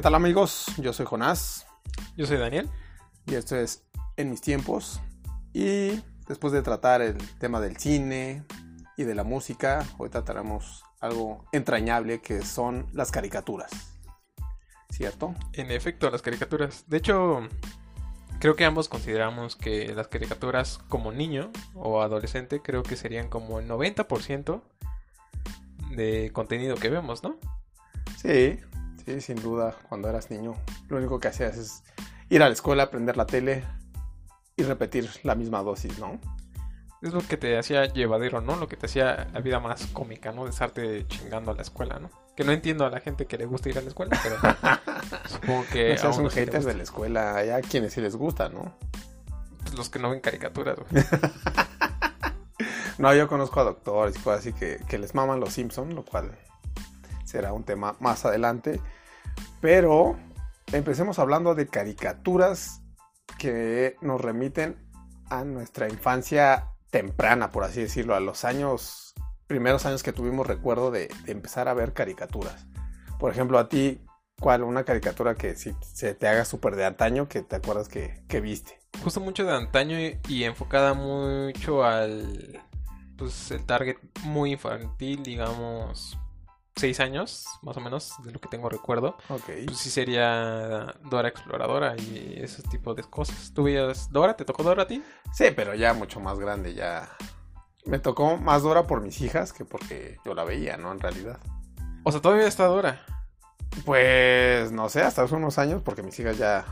¿Qué tal amigos? Yo soy Jonás Yo soy Daniel. y esto es En mis tiempos. Y después de tratar el tema del cine y de la música, hoy trataremos algo entrañable que son las caricaturas. ¿Cierto? En efecto, las caricaturas. De hecho, creo que ambos consideramos que las caricaturas como niño o adolescente creo que serían como el 90% de contenido que vemos, ¿no? Sí, sí, sin duda. Cuando eras niño, lo único que hacías es ir a la escuela, prender la tele y repetir la misma dosis, ¿no? Es lo que te hacía llevadero, ¿no? Lo que te hacía la vida más cómica, ¿no? De estarte chingando a la escuela, ¿no? Que no entiendo a la gente que le gusta ir a la escuela, pero supongo que... No seas un haters de la escuela, hay a quienes sí les gusta, ¿no? Pues los que no ven caricaturas, güey. No, yo conozco a doctores y cosas así que, que les maman los Simpsons, lo cual será un tema más adelante. Pero empecemos hablando de caricaturas que nos remiten a nuestra infancia temprana, por así decirlo, a los años, primeros años que tuvimos recuerdo de, empezar a ver caricaturas. Por ejemplo, a ti, ¿cuál una caricatura que si se te haga súper de antaño que te acuerdas que, que viste? Justo mucho de antaño y, y enfocada mucho al... Pues el target muy infantil, digamos... Seis años, más o menos, de lo que tengo recuerdo. Ok. Pues sí sería Dora Exploradora y ese tipo de cosas. ¿Tú veías Dora? ¿Te tocó Dora a ti? Sí, pero ya mucho más grande, ya. Me tocó más Dora por mis hijas que porque yo la veía, ¿no? En realidad. O sea, todavía está Dora. Pues no sé, hasta hace unos años, porque mis hijas ya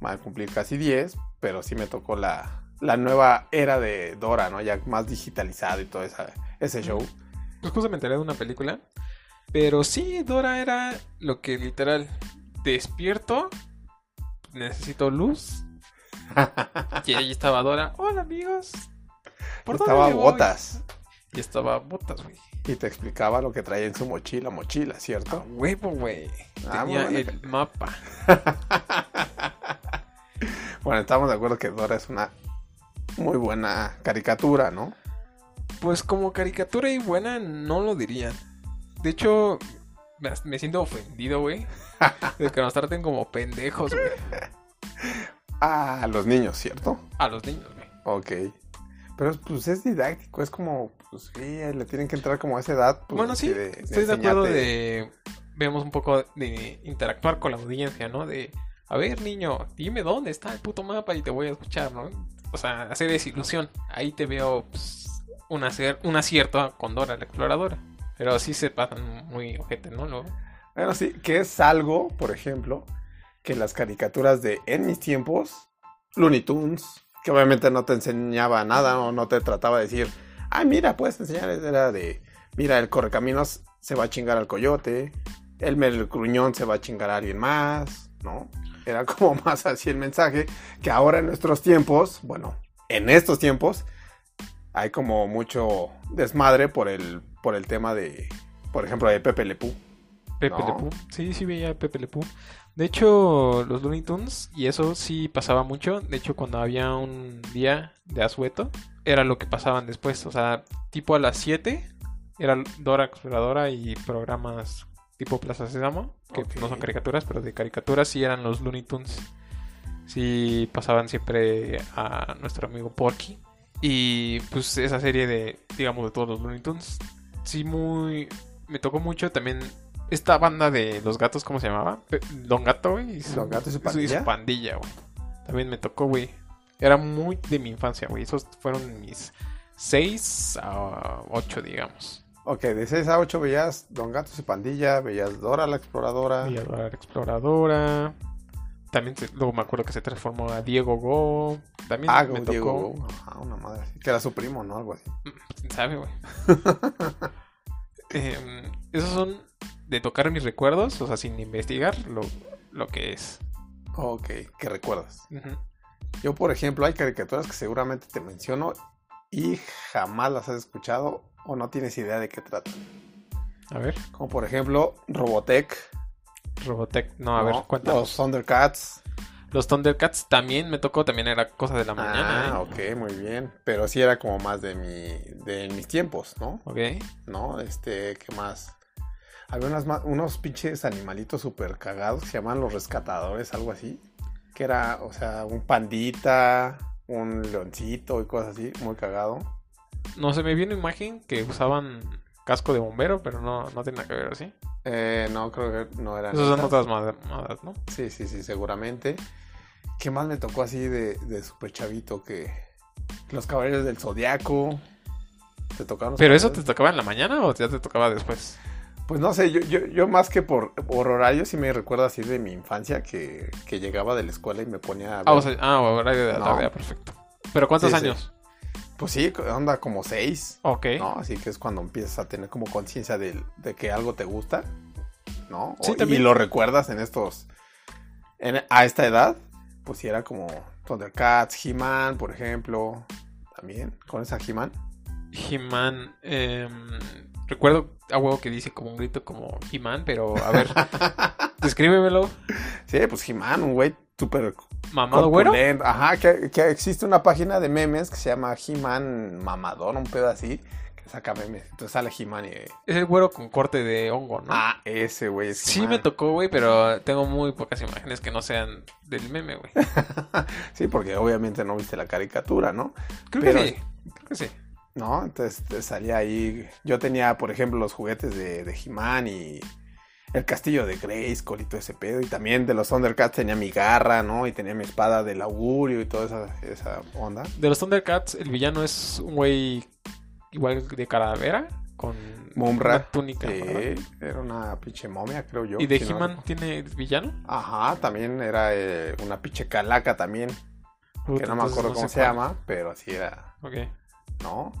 van a cumplir casi 10, pero sí me tocó la, la nueva era de Dora, ¿no? Ya más digitalizado y todo esa, ese show. Pues justo me enteré de una película. Pero sí, Dora era lo que literal despierto. Necesito luz. Y ahí estaba Dora. Hola amigos. ¿Por dónde Estaba me voy?" botas Y estaba botas, güey. y te explicaba lo que traía en su mochila, mochila, ¿cierto? huevo, güey. Ah, Tenía el mapa. Bueno, estamos de acuerdo que Dora es una muy buena caricatura, ¿no? Pues como caricatura y buena no lo diría. De hecho, me, siento ofendido, güey. De que nos traten como pendejos, güey. Ah, los niños, ¿cierto? A los niños, güey. Ok. Pero pues es didáctico, es como, pues sí, le tienen que entrar como a esa edad. pues, bueno, sí, de- estoy de acuerdo de... Vemos un poco de interactuar con la audiencia, ¿no? De, a ver, niño, dime dónde está el puto mapa y te voy a escuchar, ¿no? O sea, hacer desilusión. Ahí te veo pues, un, acer- un acierto con Dora, la exploradora. Pero sí se pasan muy ojete, ¿no? Luego. Bueno, sí, que es algo, por ejemplo, que las caricaturas de en mis tiempos, Looney Tunes, que obviamente no te enseñaba nada o no te trataba de decir, ah, mira, puedes enseñar, era de, mira, el correcaminos se va a chingar al coyote, el melcruñón se va a chingar a alguien más, ¿no? Era como más así el mensaje, que ahora en nuestros tiempos, bueno, en estos tiempos, hay como mucho desmadre por el, por el tema de, por ejemplo, de Pepe Le Pew. Pepe No. Le Pew. Sí, sí veía a Pepe Le Pew. De hecho, los Looney Tunes, y eso sí pasaba mucho. De hecho, cuando había un día de asueto, era lo que pasaban después. O sea, tipo a las 7, era Dora Exploradora y programas tipo Plaza Sésamo, que no son caricaturas, pero de caricaturas sí eran los Looney Tunes. Sí pasaban siempre a nuestro amigo Porky. Y pues esa serie de, digamos, de todos los Looney Tunes, sí muy... Me tocó mucho también esta banda de los gatos, ¿cómo se llamaba? Don Gato, güey. su- Don Gato y su pandilla. pandilla, güey. También me tocó, güey. Era muy de mi infancia, güey. Esos fueron mis 6 a 8, digamos. Ok, de 6 a 8 veías Don Gato y su pandilla, veías Dora la exploradora. Veía Dora la Exploradora. También se- luego me acuerdo que se transformó a Diego Go. También Ah, me Diego. tocó. Ajá, una madre así. Que era su primo, ¿no? Algo así. ¿Quién sabe, güey? Em, esos son de tocar mis recuerdos, o sea, sin investigar lo, lo que es. Ok, ¿qué recuerdas? Yo, por ejemplo, hay caricaturas que seguramente te menciono y jamás las has escuchado o no tienes idea de qué tratan. A ver, Como por ejemplo, Robotech. Robotech. No, a ver, ¿no? cuéntanos. Los Thundercats. Los Thundercats también me tocó, también era cosa de la mañana. Ah, ¿eh? ok, muy bien. Pero sí era como más de mi, de mis tiempos, ¿no? ok. ¿No? Este, ¿qué más? había unas, unos pinches animalitos súper cagados que se llaman los rescatadores, algo así. Que era, o sea, un pandita, un leoncito y cosas así, muy cagado. No se me una imagen que usaban casco de bombero, pero no, no tiene nada que ver así. Eh, no, creo que no eran. Esas son otras modas, ¿no? Sí, sí, sí, seguramente. ¿Qué más me tocó así de, de súper chavito? Que los caballeros del zodiaco. ¿Te tocaron los ¿Pero eso te tocaba en la mañana o ya te tocaba después? Pues no sé, yo, yo, yo más que por, por horario sí me recuerdo así de mi infancia que, que llegaba de la escuela y me ponía a ver. Ah, o sea, ah, horario de la No. tarde, ah, perfecto. ¿Pero cuántos sí. años? Pues sí, onda como seis, Ok. ¿no? Así que es cuando empiezas a tener como conciencia de, de que algo te gusta, ¿no? Sí, O- también. Y lo recuerdas en estos... en- a esta edad, pues sí era como Thundercats, He-Man, por ejemplo. También, con esa He-Man. He-Man. em, recuerdo a huevo que dice como un grito como He-Man, pero a ver, descríbemelo. Sí, pues He-Man, un güey súper ¿Mamado güero? Ajá, que, que existe una página de memes que se llama He-Man Mamador, un pedo así, que saca memes. Entonces sale He-Man y... Es el güero con corte de hongo, ¿no? Ah, ese güey es sí me tocó, güey, pero tengo muy pocas imágenes que no sean del meme, güey. Sí, porque obviamente no viste la caricatura, ¿no? Creo Pero- que sí. Creo que sí. ¿No? Entonces salía ahí. Yo tenía, por ejemplo, los juguetes de, de He-Man y el castillo de Grayskull y todo ese pedo. Y también de los Thundercats tenía mi garra, ¿no? Y tenía mi espada del augurio y toda esa, esa onda. De los Thundercats, el villano es un güey igual de calavera, con Mumra. una túnica. Sí, era una pinche momia, creo yo. ¿Y de si He-Man tiene villano? Ajá, también era eh, una pinche calaca también. Que no me acuerdo no cómo se cuál. llama, pero así era. Ok. ¿no?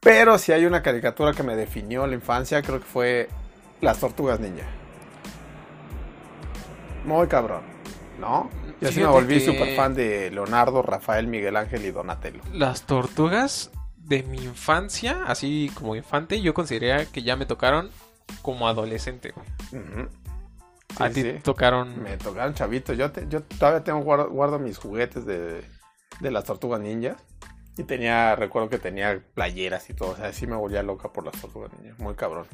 Pero si hay una caricatura que me definió la infancia, creo que fue Las Tortugas Ninja. Muy cabrón, ¿no? Yo sí me volví súper fan de Leonardo, Rafael, Miguel Ángel y Donatello. Las tortugas de mi infancia, así como infante, yo consideraría que ya me tocaron como adolescente, güey. Ujú. A Sí, ti sí. tocaron... Me tocaron chavitos. Yo, te- yo todavía tengo guardo, guardo mis juguetes de, de las tortugas ninjas. Y tenía, recuerdo que tenía playeras y todo. O sea, sí me volvía loca por las tortugas ninjas. Muy cabrón.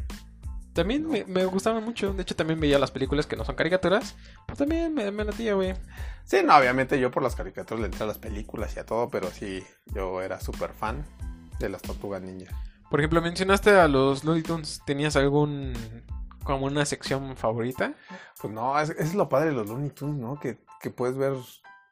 También me, me gustaban mucho. De hecho, también veía las películas que no son caricaturas. Pero también me, me latía, güey. Sí, no, obviamente yo por las caricaturas le entré a las películas y a todo, pero sí, yo era súper fan de las tortugas ninja. Por ejemplo, mencionaste a los Looney Tunes. ¿Tenías algún... como una sección favorita? Pues no, es, es lo padre de los Looney Tunes, ¿no? Que, que puedes ver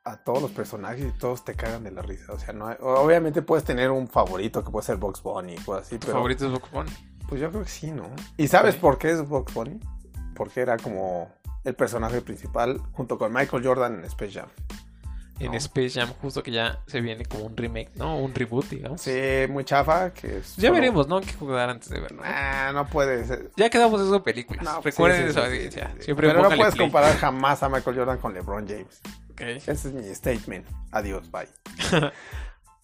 a todos los personajes y todos te cagan de la risa. O sea, no hay- obviamente puedes tener un favorito que puede ser Box Bunny y cosas así, ¿Tu pero favorito es Bugs Bunny? Pues yo creo que sí, ¿no? ¿Y sabes por qué es Box Bunny? Porque era como el personaje principal junto con Michael Jordan en Space Jam. En. Space Jam, justo que ya se viene como un remake, ¿no? Un reboot, digamos. Sí, muy chafa, que es Ya solo- veremos, ¿no? Qué jugar antes de verlo. Ah, no puede ser. Ya quedamos eso en películas. No, Recuerden sí, sí, esa sí, sí, audiencia. sí, sí. Siempre Pero no puedes play. comparar jamás a Michael Jordan con LeBron James. Ok. Ese es mi statement. Adiós, bye.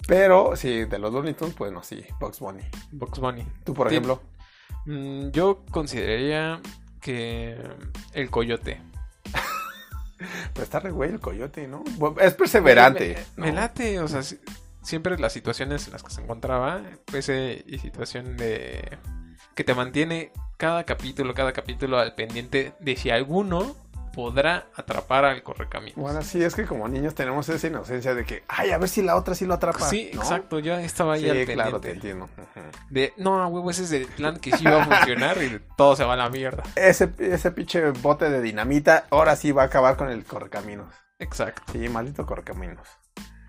Pero sí, de los Looney Tunes, pues no, sí, Bugs Bunny. Bugs Bunny. Tú, por ejemplo. Mm, yo consideraría que el coyote. Pero está re güey el coyote, ¿no? Es perseverante. Me, me ¿no? late, o sea, si- siempre las situaciones en las que se encontraba, ese y situación de que te mantiene cada capítulo, cada capítulo al pendiente de si alguno podrá atrapar al correcamino. Bueno, sí, es que como niños tenemos esa inocencia de que, ay, a ver si la otra sí lo atrapa. Sí, ¿no? exacto, yo estaba ahí Sí, al claro, te entiendo. De, no, a huevo, ese es el plan que sí va a funcionar y todo se va a la mierda. Ese, ese pinche bote de dinamita, ahora sí va a acabar con el correcaminos. Exacto. Sí, maldito correcaminos.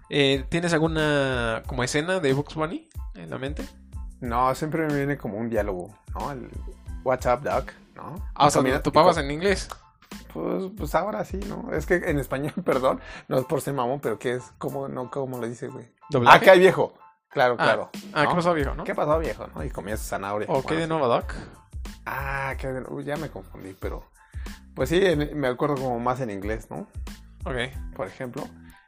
Eh, ¿Tienes alguna como escena de Bugs Bunny en la mente? No, siempre me viene como un diálogo, ¿no? El What's up, Doc, ¿no? Ah, o sea, Comida- ¿tú papas en inglés? Pues, pues ahora sí, ¿no? Es que en español, perdón, no es por ser mamón, pero ¿qué es? ¿Cómo, no, cómo le dice, güey? ¿Doblaje? Ah, ¿qué hay, viejo? Claro, Ah, claro. Ah, ¿no? ¿qué pasó, viejo, no? ¿Qué pasó, viejo? ¿no? Y comías zanahoria. ¿O qué de nuevo, Doc? Ah, qué de- uy, ya me confundí, pero... Pues sí, en- me acuerdo como más en inglés, ¿no? Ok. Por ejemplo.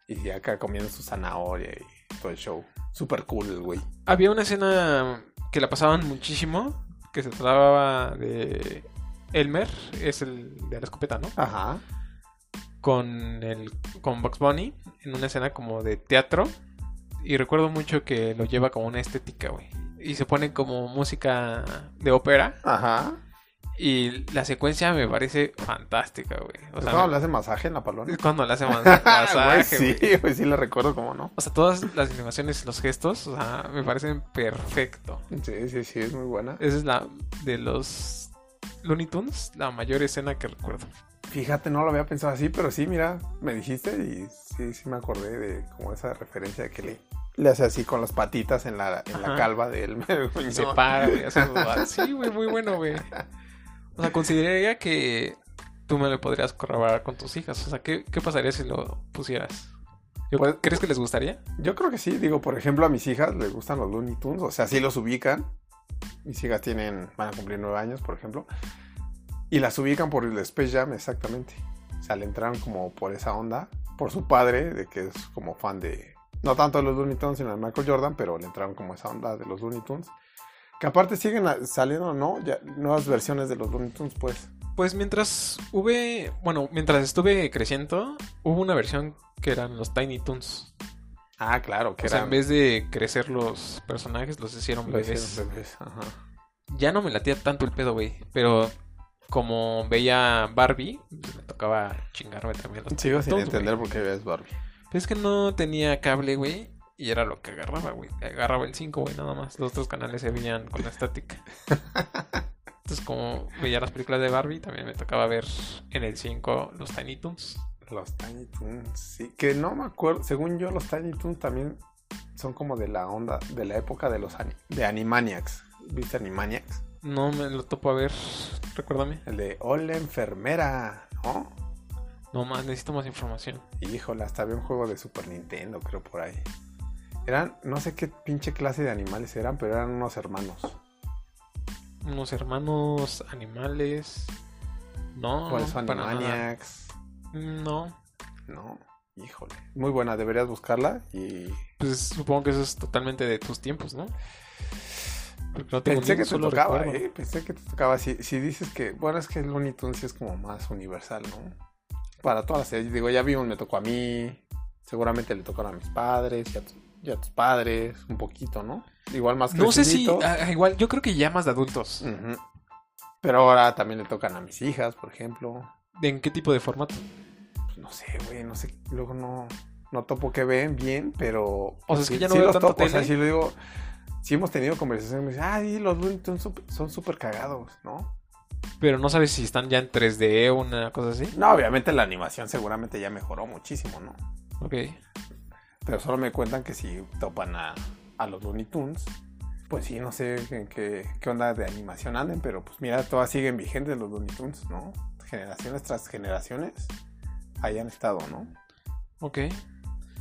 Y acá comiendo su zanahoria y todo el show. Súper cool, güey. Había una escena que la pasaban muchísimo, que se trataba de Elmer, es el de la escopeta, ¿no? Ajá. Con el con Bugs Bunny en una escena como de teatro y recuerdo mucho que lo lleva como una estética, güey. Y se pone como música de ópera Ajá. Y la secuencia me parece fantástica, güey. O ¿Es sea, cuando me- le hace masaje en la palona? es cuando le hace mas- Güey, masaje, sí, güey. sí le recuerdo cómo no. O sea, todas las animaciones y los gestos, o sea, me parecen perfecto. Sí, sí, sí, es muy buena. Esa es la de los Looney Tunes, la mayor escena que recuerdo. Fíjate, no lo había pensado así, pero sí, mira, me dijiste y sí, sí me acordé de como esa referencia de que le, le hace así con las patitas en la, en la Ajá. calva de él. Y se para, güey. dudar. Sí, güey, muy bueno, güey. O sea, consideraría que tú me lo podrías corroborar con tus hijas. O sea, ¿qué, qué pasaría si lo pusieras? Yo- Pues- ¿Crees que les gustaría? Yo creo que sí, digo, por ejemplo, a mis hijas les gustan los Looney Tunes, o sea, sí los ubican. Mis hijas tienen, van a cumplir nueve años, por ejemplo. Y las ubican por el Space Jam, exactamente. O sea, le entraron como por esa onda, por su padre, de que es como fan de, no tanto de los Looney Tunes, sino de Michael Jordan, pero le entraron como esa onda de los Looney Tunes. Que aparte siguen saliendo, ¿no? Ya, nuevas versiones de los Looney Tunes, pues. Pues mientras hube, bueno, mientras estuve creciendo, hubo una versión que eran los Tiny Toons. Ah, claro, que O sea, en vez de crecer los personajes, los hicieron lo bebés. hicieron bebés, ajá. Ya no me latía tanto el pedo, güey. Pero como veía Barbie, pues me tocaba chingarme también los Sigo sin entender por qué ves Barbie. Pero es que no tenía cable, güey. Y era lo que agarraba, güey. Agarraba el 5, güey, nada más. Los otros canales se veían con la estática. Entonces, como veía las películas de Barbie, también me tocaba ver en el 5 los Tiny Toons. Los Tiny Toons, sí. Que no me acuerdo. Según yo, los Tiny Toons también son como de la onda, de la época de los de Animaniacs. ¿Viste Animaniacs? No me lo topo a ver. Recuérdame. El de Hola Enfermera, ¿no? No más, necesito más información. Híjole, hasta había un juego de Super Nintendo, creo, por ahí. Eran, no sé qué pinche clase de animales eran, pero eran unos hermanos. Unos hermanos animales. No, por eso. Animaniacs. No. No, híjole. Muy buena, deberías buscarla y Pues supongo que eso es totalmente de tus tiempos, ¿no? Porque no tengo Pensé que te tocaba, recuerdo. ¿eh? Pensé que te tocaba. Si, si dices que, bueno, es que Looney Tunes es como más universal, ¿no? Para todas las series. Digo, ya vimos, me tocó a mí. Seguramente le tocaron a mis padres y a, tu- y a tus padres. Un poquito, ¿no? Igual más No sé si. crecidito. ah, igual, yo creo que ya más de adultos. Pero ahora también le tocan a mis hijas, por ejemplo. ¿En qué tipo de formato? Pues no sé, güey, no sé. Luego no, no topo que ven bien, pero. O sea, es que ya no sí veo los tanto topo. O sea, tele. sí lo digo. Sí hemos tenido conversaciones me dicen, ah, sí, los Looney Tunes son súper cagados, ¿no? Pero no sabes si están ya en 3D o una cosa así. No, obviamente la animación seguramente ya mejoró muchísimo, ¿no? Ok. Pero solo me cuentan que si topan a, a los Looney Tunes, pues sí, no sé en qué, qué onda de animación anden, pero pues mira, todas siguen vigentes los Looney Tunes, ¿no? Generaciones tras generaciones, ahí han estado, ¿no? Ok.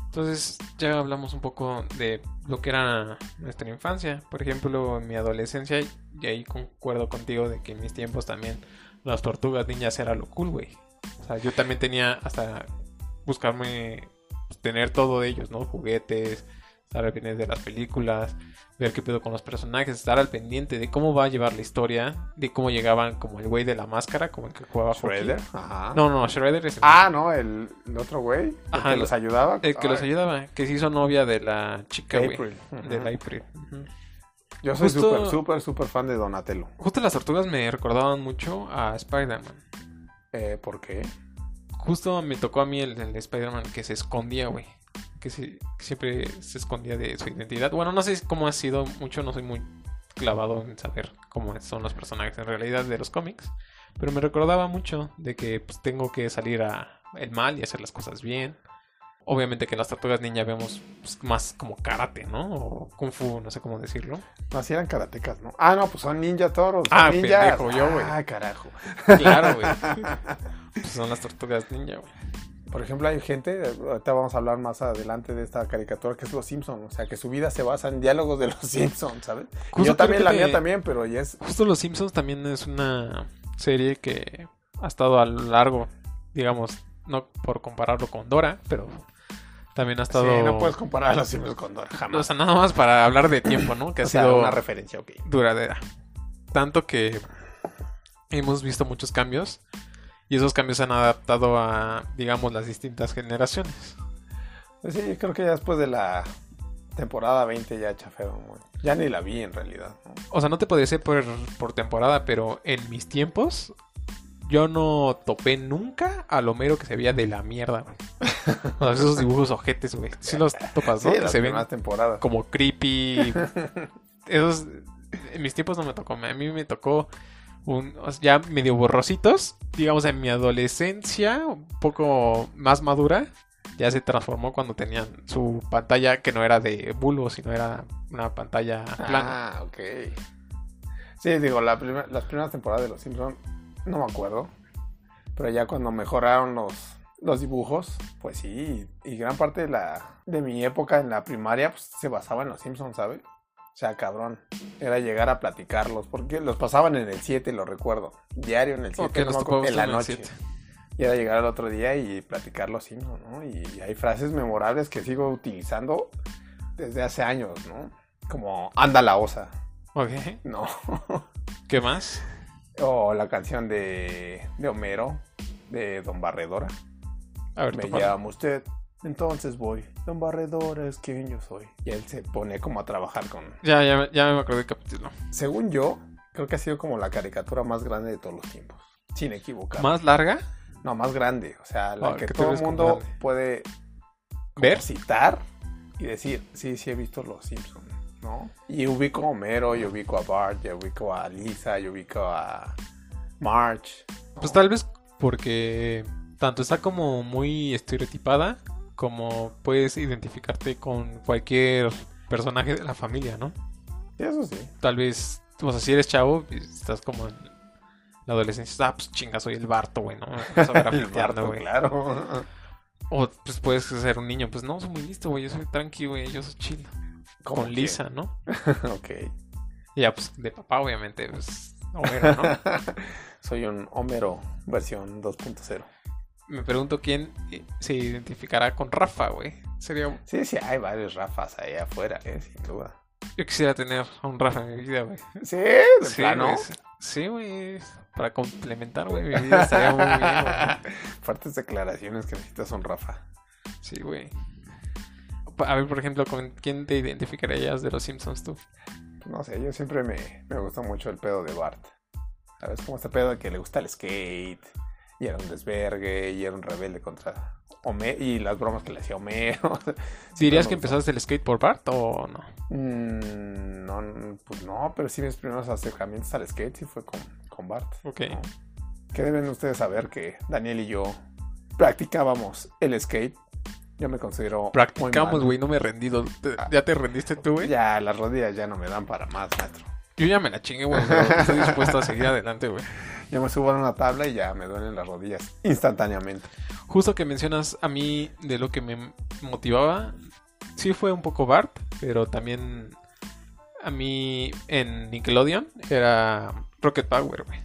Entonces ya hablamos un poco de lo que era nuestra infancia. Por ejemplo, en mi adolescencia, y ahí concuerdo contigo de que en mis tiempos también las tortugas niñas era lo cool, güey. O sea, yo también tenía hasta buscarme, pues, tener todo de ellos, ¿no? Juguetes, estar al pendiente de las películas, ver qué pedo con los personajes, estar al pendiente de cómo va a llevar la historia, de cómo llegaban como el güey de la máscara, como el que jugaba. Shredder, ajá. No, no, Shredder es el Ah, no, el, el otro güey, el Ajá, que los ayudaba. El que los Ay, ayudaba, que se hizo novia de la chica, güey. De la April. Yo soy súper, súper, súper fan de Donatello. Justo las tortugas me recordaban mucho a Spider-Man. Eh, ¿Por qué? Justo me tocó a mí el, el Spider-Man que se escondía, güey. Que, se- que siempre se escondía de su identidad. Bueno, no sé cómo ha sido mucho, no soy muy clavado en saber cómo son los personajes en realidad de los cómics. Pero me recordaba mucho de que pues, tengo que salir a el mal y hacer las cosas bien. Obviamente que en las tortugas ninja vemos pues, más como karate, ¿no? O kung fu, no sé cómo decirlo. No, si eran karatecas, ¿no? Ah, no, pues son ninja toros. son Ah, ninjas. pendejo, yo, güey. Ah, carajo. Claro, güey. Pues son las tortugas ninja, güey. Por ejemplo, hay gente, ahorita vamos a hablar más adelante de esta caricatura que es Los Simpsons, o sea, que su vida se basa en diálogos de Los Simpsons, ¿sabes? Justo yo también, la mía también, pero ya es... Justo Los Simpsons también es una serie que ha estado a lo largo, digamos, no por compararlo con Dora, pero también ha estado... Sí, no puedes comparar a Los Simpsons con Dora, O jamás. sea, nada más para hablar de tiempo, ¿no? Que ha O sea, sido una referencia, ok. duradera. Tanto que hemos visto muchos cambios y esos cambios se han adaptado a, digamos, las distintas generaciones. Pues sí, creo que ya después de la temporada 20 ya güey. Ya ni la vi en realidad, ¿no? O sea, no te podría decir por, por temporada, pero en mis tiempos yo no topé nunca al Homero que se veía de la mierda, güey. O sea, esos dibujos ojetes, güey. Sí los topas, ¿no? Sí, Que las se ven temporadas. como creepy. Esos en mis tiempos no me tocó. A mí me tocó ya medio borrositos. Digamos, en mi adolescencia, un poco más madura, ya se transformó cuando tenían su pantalla que no era de bulbo, sino era una pantalla plana. Ah, ok. Sí, digo, las primeras temporadas de Los Simpsons, no me acuerdo. Pero ya cuando mejoraron los, los dibujos, pues sí. Y gran parte de, la, de mi época en la primaria pues, se basaba en Los Simpsons, ¿sabes? O sea, cabrón. Era llegar a platicarlos. Porque los pasaban en el 7, lo recuerdo. Diario en el 7, Ok, no en la noche. 7. Y era llegar al otro día y platicar los Simpsons, ¿no? Y hay frases memorables que sigo utilizando desde hace años, ¿no? Como anda la osa, Ok. ¿no? ¿Qué más? o la canción de, de Homero, de Don Barredora. A ver, Me llama usted, entonces voy. Don Barredora es quien yo soy. Y él se pone como a trabajar con... Ya, ya, me- ya me acordé del capítulo. Según yo, creo que ha sido como la caricatura más grande de todos los tiempos. Sin equivocar. ¿Más larga? No, más grande. O sea, la Ah, que ¿qué te todo el mundo puede ¿Ver? citar y decir, sí, sí he visto los Simpsons, ¿no? Y ubico a Homero, yo ubico a Bart, yo ubico a Lisa, yo ubico a March. ¿no? Pues tal vez porque tanto está como muy estereotipada como puedes identificarte con cualquier personaje de la familia, ¿no? Eso sí. Tal vez, o sea, si eres chavo, estás como en la adolescencia, ah, pues chinga, soy el Barto, güey, ¿no? Vas a ver El afilteando, Barto, güey. claro. O pues puedes ser un niño, pues no, soy muy listo, güey, yo soy tranqui, güey, yo soy chill. ¿Cómo Con? Lisa, ¿no? ok. Y ya, pues de papá, obviamente, pues, Homero, ¿no? Soy un Homero versión 2.0. Me pregunto quién eh, se identificará con Rafa, güey. Sería Sí, sí, hay varios Rafas ahí afuera, eh, sin duda. Yo quisiera tener a un Rafa en mi vida, güey. Sí, de Sí, plano. Sí, güey. Para complementar, güey, mi vida estaría muy bien, güey. Fuertes declaraciones que necesitas un Rafa. Sí, güey. A ver, por ejemplo, ¿con quién te identificarías de los Simpsons tú? No sé, yo siempre me, me gusta mucho el pedo de Bart. ¿Sabes? Como este pedo de que le gusta el skate, y era un desvergue, y era un rebelde contra Homero, y las bromas que le hacía Homero. ¿Dirías que empezaste el skate por Bart o no? Mm, no, pues no, pero sí mis primeros acercamientos al skate sí fue con, con Bart. Ok. ¿no? Que deben ustedes saber que Daniel y yo practicábamos el skate. Yo me considero. Practicamos, güey, no me he rendido. ¿Te- ¿Ya te rendiste tú, güey? Ya, las rodillas ya no me dan para más, maestro. Yo ya me la chingué, güey, estoy dispuesto a seguir adelante, güey. Yo me subo a una tabla y ya me duelen las rodillas instantáneamente. Justo que mencionas a mí de lo que me motivaba, sí fue un poco Bart, pero también a mí en Nickelodeon era Rocket Power, güey.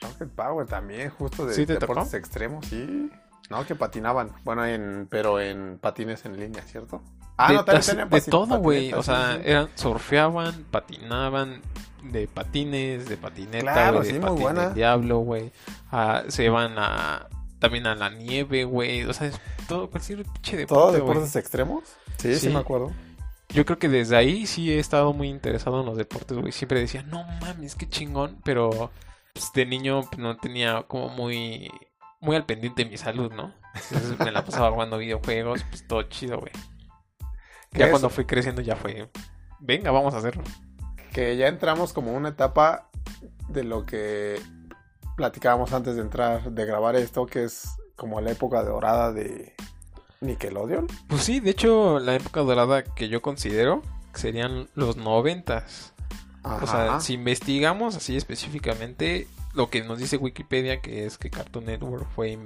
Rocket Power también, justo de ¿Sí te deportes tocó? extremos, sí. No, que patinaban. Bueno, en, pero en patines en línea, ¿cierto? Ah, de, no, también tenían de todo, güey. O sea, eran, surfeaban, patinaban, de patines, de patineta, Claro, de sí, muy patín buena. del diablo, güey. Ah, se iban a también a la nieve, güey. O sea, es todo cualquier pinche ¿Todo deporte, güey. deportes extremos? Sí, sí, Sí. me acuerdo. Yo creo que desde ahí sí he estado muy interesado en los deportes, güey. Siempre decía, no mames, qué chingón. Pero pues, de niño pues, no tenía como muy, muy al pendiente de mi salud, ¿no? Entonces me la pasaba jugando videojuegos, pues todo chido, güey. Ya es- cuando fui creciendo ya fue, venga, vamos a hacerlo. Que ya entramos como una etapa de lo que platicábamos antes de entrar, de grabar esto, que es como la época dorada de Nickelodeon. Pues sí, de hecho, la época dorada que yo considero serían los noventas. O sea, Ajá. si investigamos así específicamente, lo que nos dice Wikipedia, que es que Cartoon Network fue,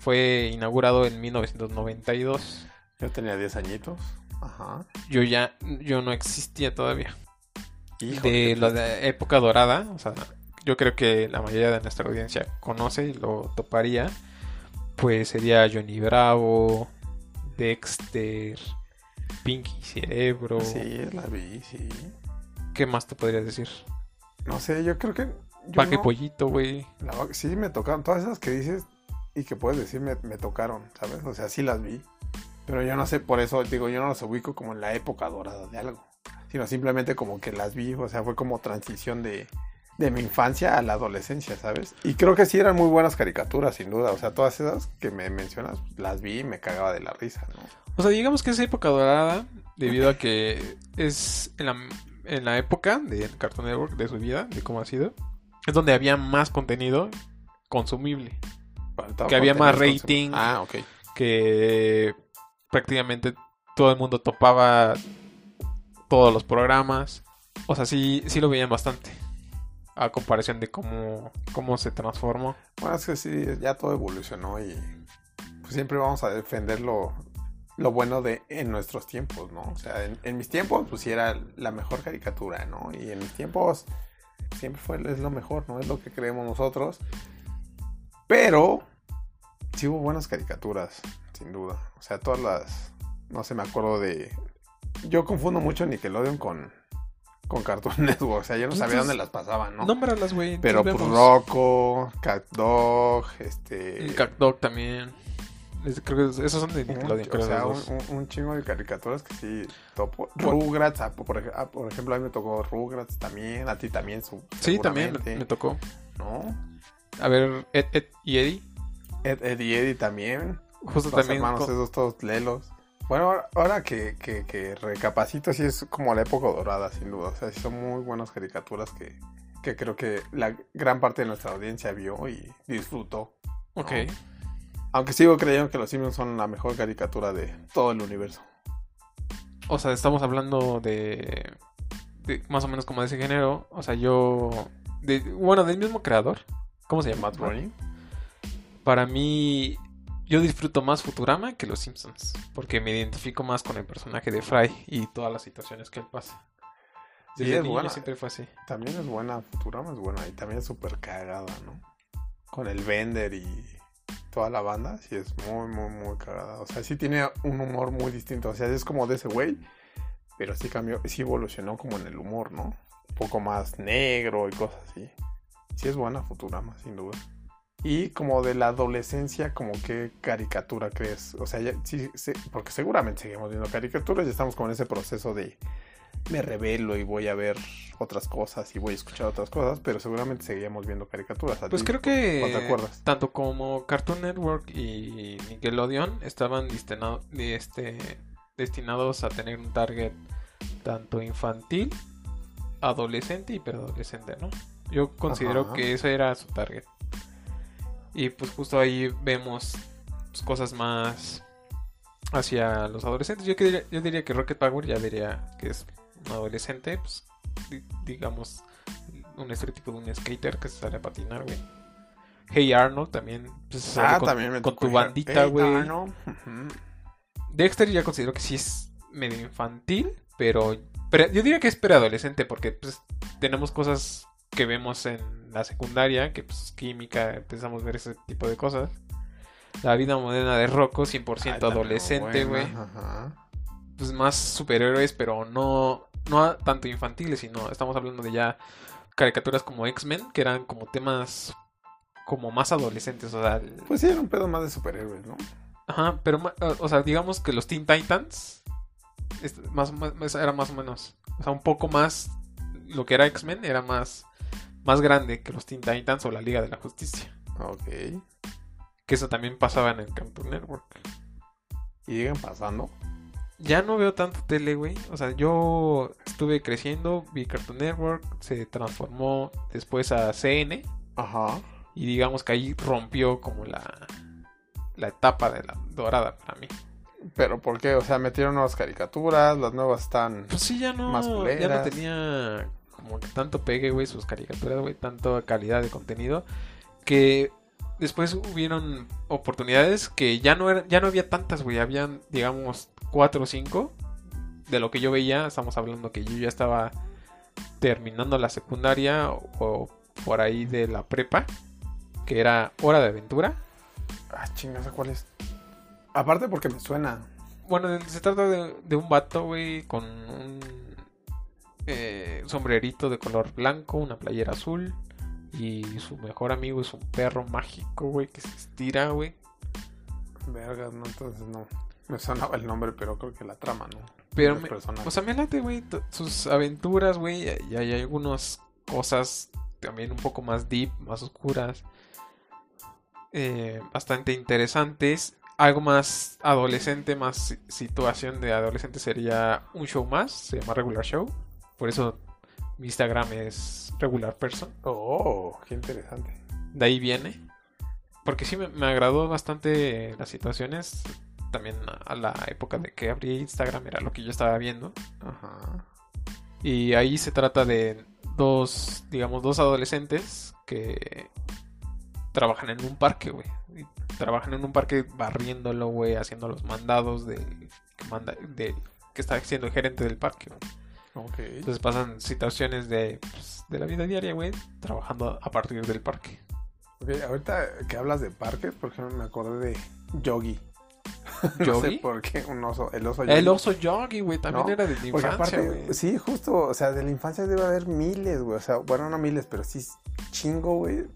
fue inaugurado en 1992. Yo tenía 10 añitos. Ajá. Yo ya, yo no existía todavía. Híjole, de la de época dorada, o sea, yo creo que la mayoría de nuestra audiencia conoce y lo toparía. Pues sería Johnny Bravo, Dexter, Pinky Cerebro. Sí, la vi, sí. ¿Qué más te podría decir? No sé, yo creo que. yo Paque no- Pollito, güey. sí, me tocaron. Todas esas que dices y que puedes decir me, me tocaron, ¿sabes? O sea, sí las vi. Pero yo no sé, por eso digo, yo no los ubico como en la época dorada de algo. Sino simplemente como que las vi, o sea, fue como transición de, de mi infancia a la adolescencia, ¿sabes? Y creo que sí eran muy buenas caricaturas, sin duda. O sea, todas esas que me mencionas, las vi y me cagaba de la risa, ¿no? O sea, digamos que es época dorada, debido a que es en la, en la época de Cartoon Network, de su vida, de cómo ha sido, es donde había más contenido consumible. Faltaba Que había más rating. Ah, ok. que prácticamente todo el mundo topaba todos los programas. O sea, sí, sí lo veían bastante. A comparación de cómo, cómo se transformó. Bueno, es que sí, ya todo evolucionó y pues siempre vamos a defender lo, lo bueno de en nuestros tiempos, ¿no? O sea, en, mis tiempos, pues sí era la mejor caricatura, ¿no? Y en mis tiempos siempre fue es lo mejor, ¿no? Es lo que creemos nosotros. Pero sí hubo buenas caricaturas, sin duda. O sea, todas las. No sé, me acuerdo de. Yo confundo mucho Nickelodeon con, con Cartoon Network. O sea, yo no sabía Entonces, dónde las pasaban, ¿no? Nómbralas, güey. Pero pues. Rocco, Cat Dog, este. Cat Dog también. Es- Creo que esos son de un- Nickelodeon, o creo, sea, un, un- un chingo de caricaturas que sí topo. Rugrats, ah, por, ah, por ejemplo, a mí me tocó Rugrats también, a ti también. Su, Sí, también me, tocó. ¿No? A ver, Ed, Ed y Eddie. Ed, Ed y Eddie también. Justo Los también. hermanos con- esos todos lelos. Bueno, ahora, que, que, que recapacito, sí es como la época dorada, sin duda. O sea, sí son muy buenas caricaturas que, que creo que la gran parte de nuestra audiencia vio y disfrutó. Ok. Aunque sigo creyendo que los Simpsons son la mejor caricatura de todo el universo. O sea, estamos hablando de, de más o menos como de ese género. O sea, yo. de- bueno, del mismo creador. ¿Cómo se llama? Matt Groening. Para mí, yo disfruto más Futurama que los Simpsons. Porque me identifico más con el personaje de Fry y todas las situaciones que él pasa. Sí, Desde es niño buena. siempre fue así. También es buena, Futurama es buena y también es súper cagada, ¿no? Con el Bender y toda la banda, sí es muy, muy, muy cagada. O sea, sí tiene un humor muy distinto. O sea, es como de ese güey, pero sí cambió, sí evolucionó como en el humor, ¿no? Un poco más negro y cosas así. Sí es buena Futurama, sin duda. Y como de la adolescencia, como qué caricatura crees. O sea, ya, sí, sí, porque seguramente seguimos viendo caricaturas y estamos como en ese proceso de me revelo y voy a ver otras cosas y voy a escuchar otras cosas, pero seguramente seguíamos viendo caricaturas. ¿A Pues creo ¿Cuál te que acuerdas? tanto como Cartoon Network y Nickelodeon estaban este, destinados a tener un target tanto infantil, adolescente y preadolescente, ¿no? Yo considero Ajá. que ese era su target. Y pues justo ahí vemos pues, cosas más hacia los adolescentes. Yo, que diría, yo diría que Rocket Power ya diría que es un adolescente, pues di- digamos un estereotipo de un skater que se sale a patinar, güey. Hey Arnold también, pues, sale Ah, con, también me con tu bandita, Hey, güey. Dexter ya considero que sí es medio infantil, pero, pero yo diría que es preadolescente porque pues, tenemos cosas que vemos en la secundaria, que pues química, empezamos a ver ese tipo de cosas. La vida moderna de Rocco, 100% Ah, también adolescente, güey. Pues más superhéroes, pero no, no tanto infantiles, sino estamos hablando de ya caricaturas como X-Men, que eran como temas como más adolescentes, o sea, el- Pues sí, era un pedo más de superhéroes, ¿no? Ajá, pero, o sea, digamos que los Teen Titans es- más, más- era más o menos, o sea, un poco más, lo que era X-Men era más, más grande que los Teen Titans o la Liga de la Justicia. Ok. Que eso también pasaba en el Cartoon Network. Y siguen pasando. Ya no veo tanto tele, güey. O sea, yo estuve creciendo, vi Cartoon Network, se transformó después a CN Ajá. y digamos que ahí rompió como la, la etapa de la dorada para mí. Pero ¿por qué? O sea, metieron nuevas caricaturas, las nuevas están... Pues sí, ya no, Más ya no tenía como tanto pegue, güey, sus caricaturas, güey, tanto calidad de contenido, que después hubieron oportunidades que ya no eran, ya no había tantas, güey, habían, digamos, cuatro o cinco de lo que yo veía, estamos hablando que yo ya estaba terminando la secundaria o, o por ahí de la prepa, que era Hora de Aventura. Ah, chinga, ¿esa ¿cuál es? Aparte porque me suena. Bueno, se trata de, de un vato, güey, con un eh, sombrerito de color blanco, una playera azul. Y su mejor amigo es un perro mágico, güey, que se estira, güey. Vergas, no, entonces no. Me sonaba el nombre, pero creo que la trama, ¿no? Pero, me- o sea, me late, güey, sus aventuras, güey, y hay algunas cosas también un poco más deep, más oscuras, eh, bastante interesantes. Algo más adolescente, más si- situación de adolescente sería un show más, se llama Regular Show. Por eso mi Instagram es Regular Person. Oh, qué interesante. De ahí viene. Porque sí me, me agradó bastante las situaciones. También a la época de que abrí Instagram era lo que yo estaba viendo. Ajá. Y ahí se trata de dos, digamos, dos adolescentes que trabajan en un parque, güey. Trabajan en un parque barriéndolo, güey, haciendo los mandados del que, manda, del que está siendo el gerente del parque, güey. Entonces pasan situaciones de, pues, de la vida diaria, güey, trabajando a partir del parque. Ok, ahorita que hablas de parques, por ejemplo, me acordé de Yogi. no sé ¿Yogi? por qué, un oso, el oso El Yogi. oso Yogi, güey, también ¿No? era de la infancia, aparte, güey. sí, justo, o sea, de la infancia debe haber miles, güey. O sea, bueno, no miles, pero sí chingo, güey.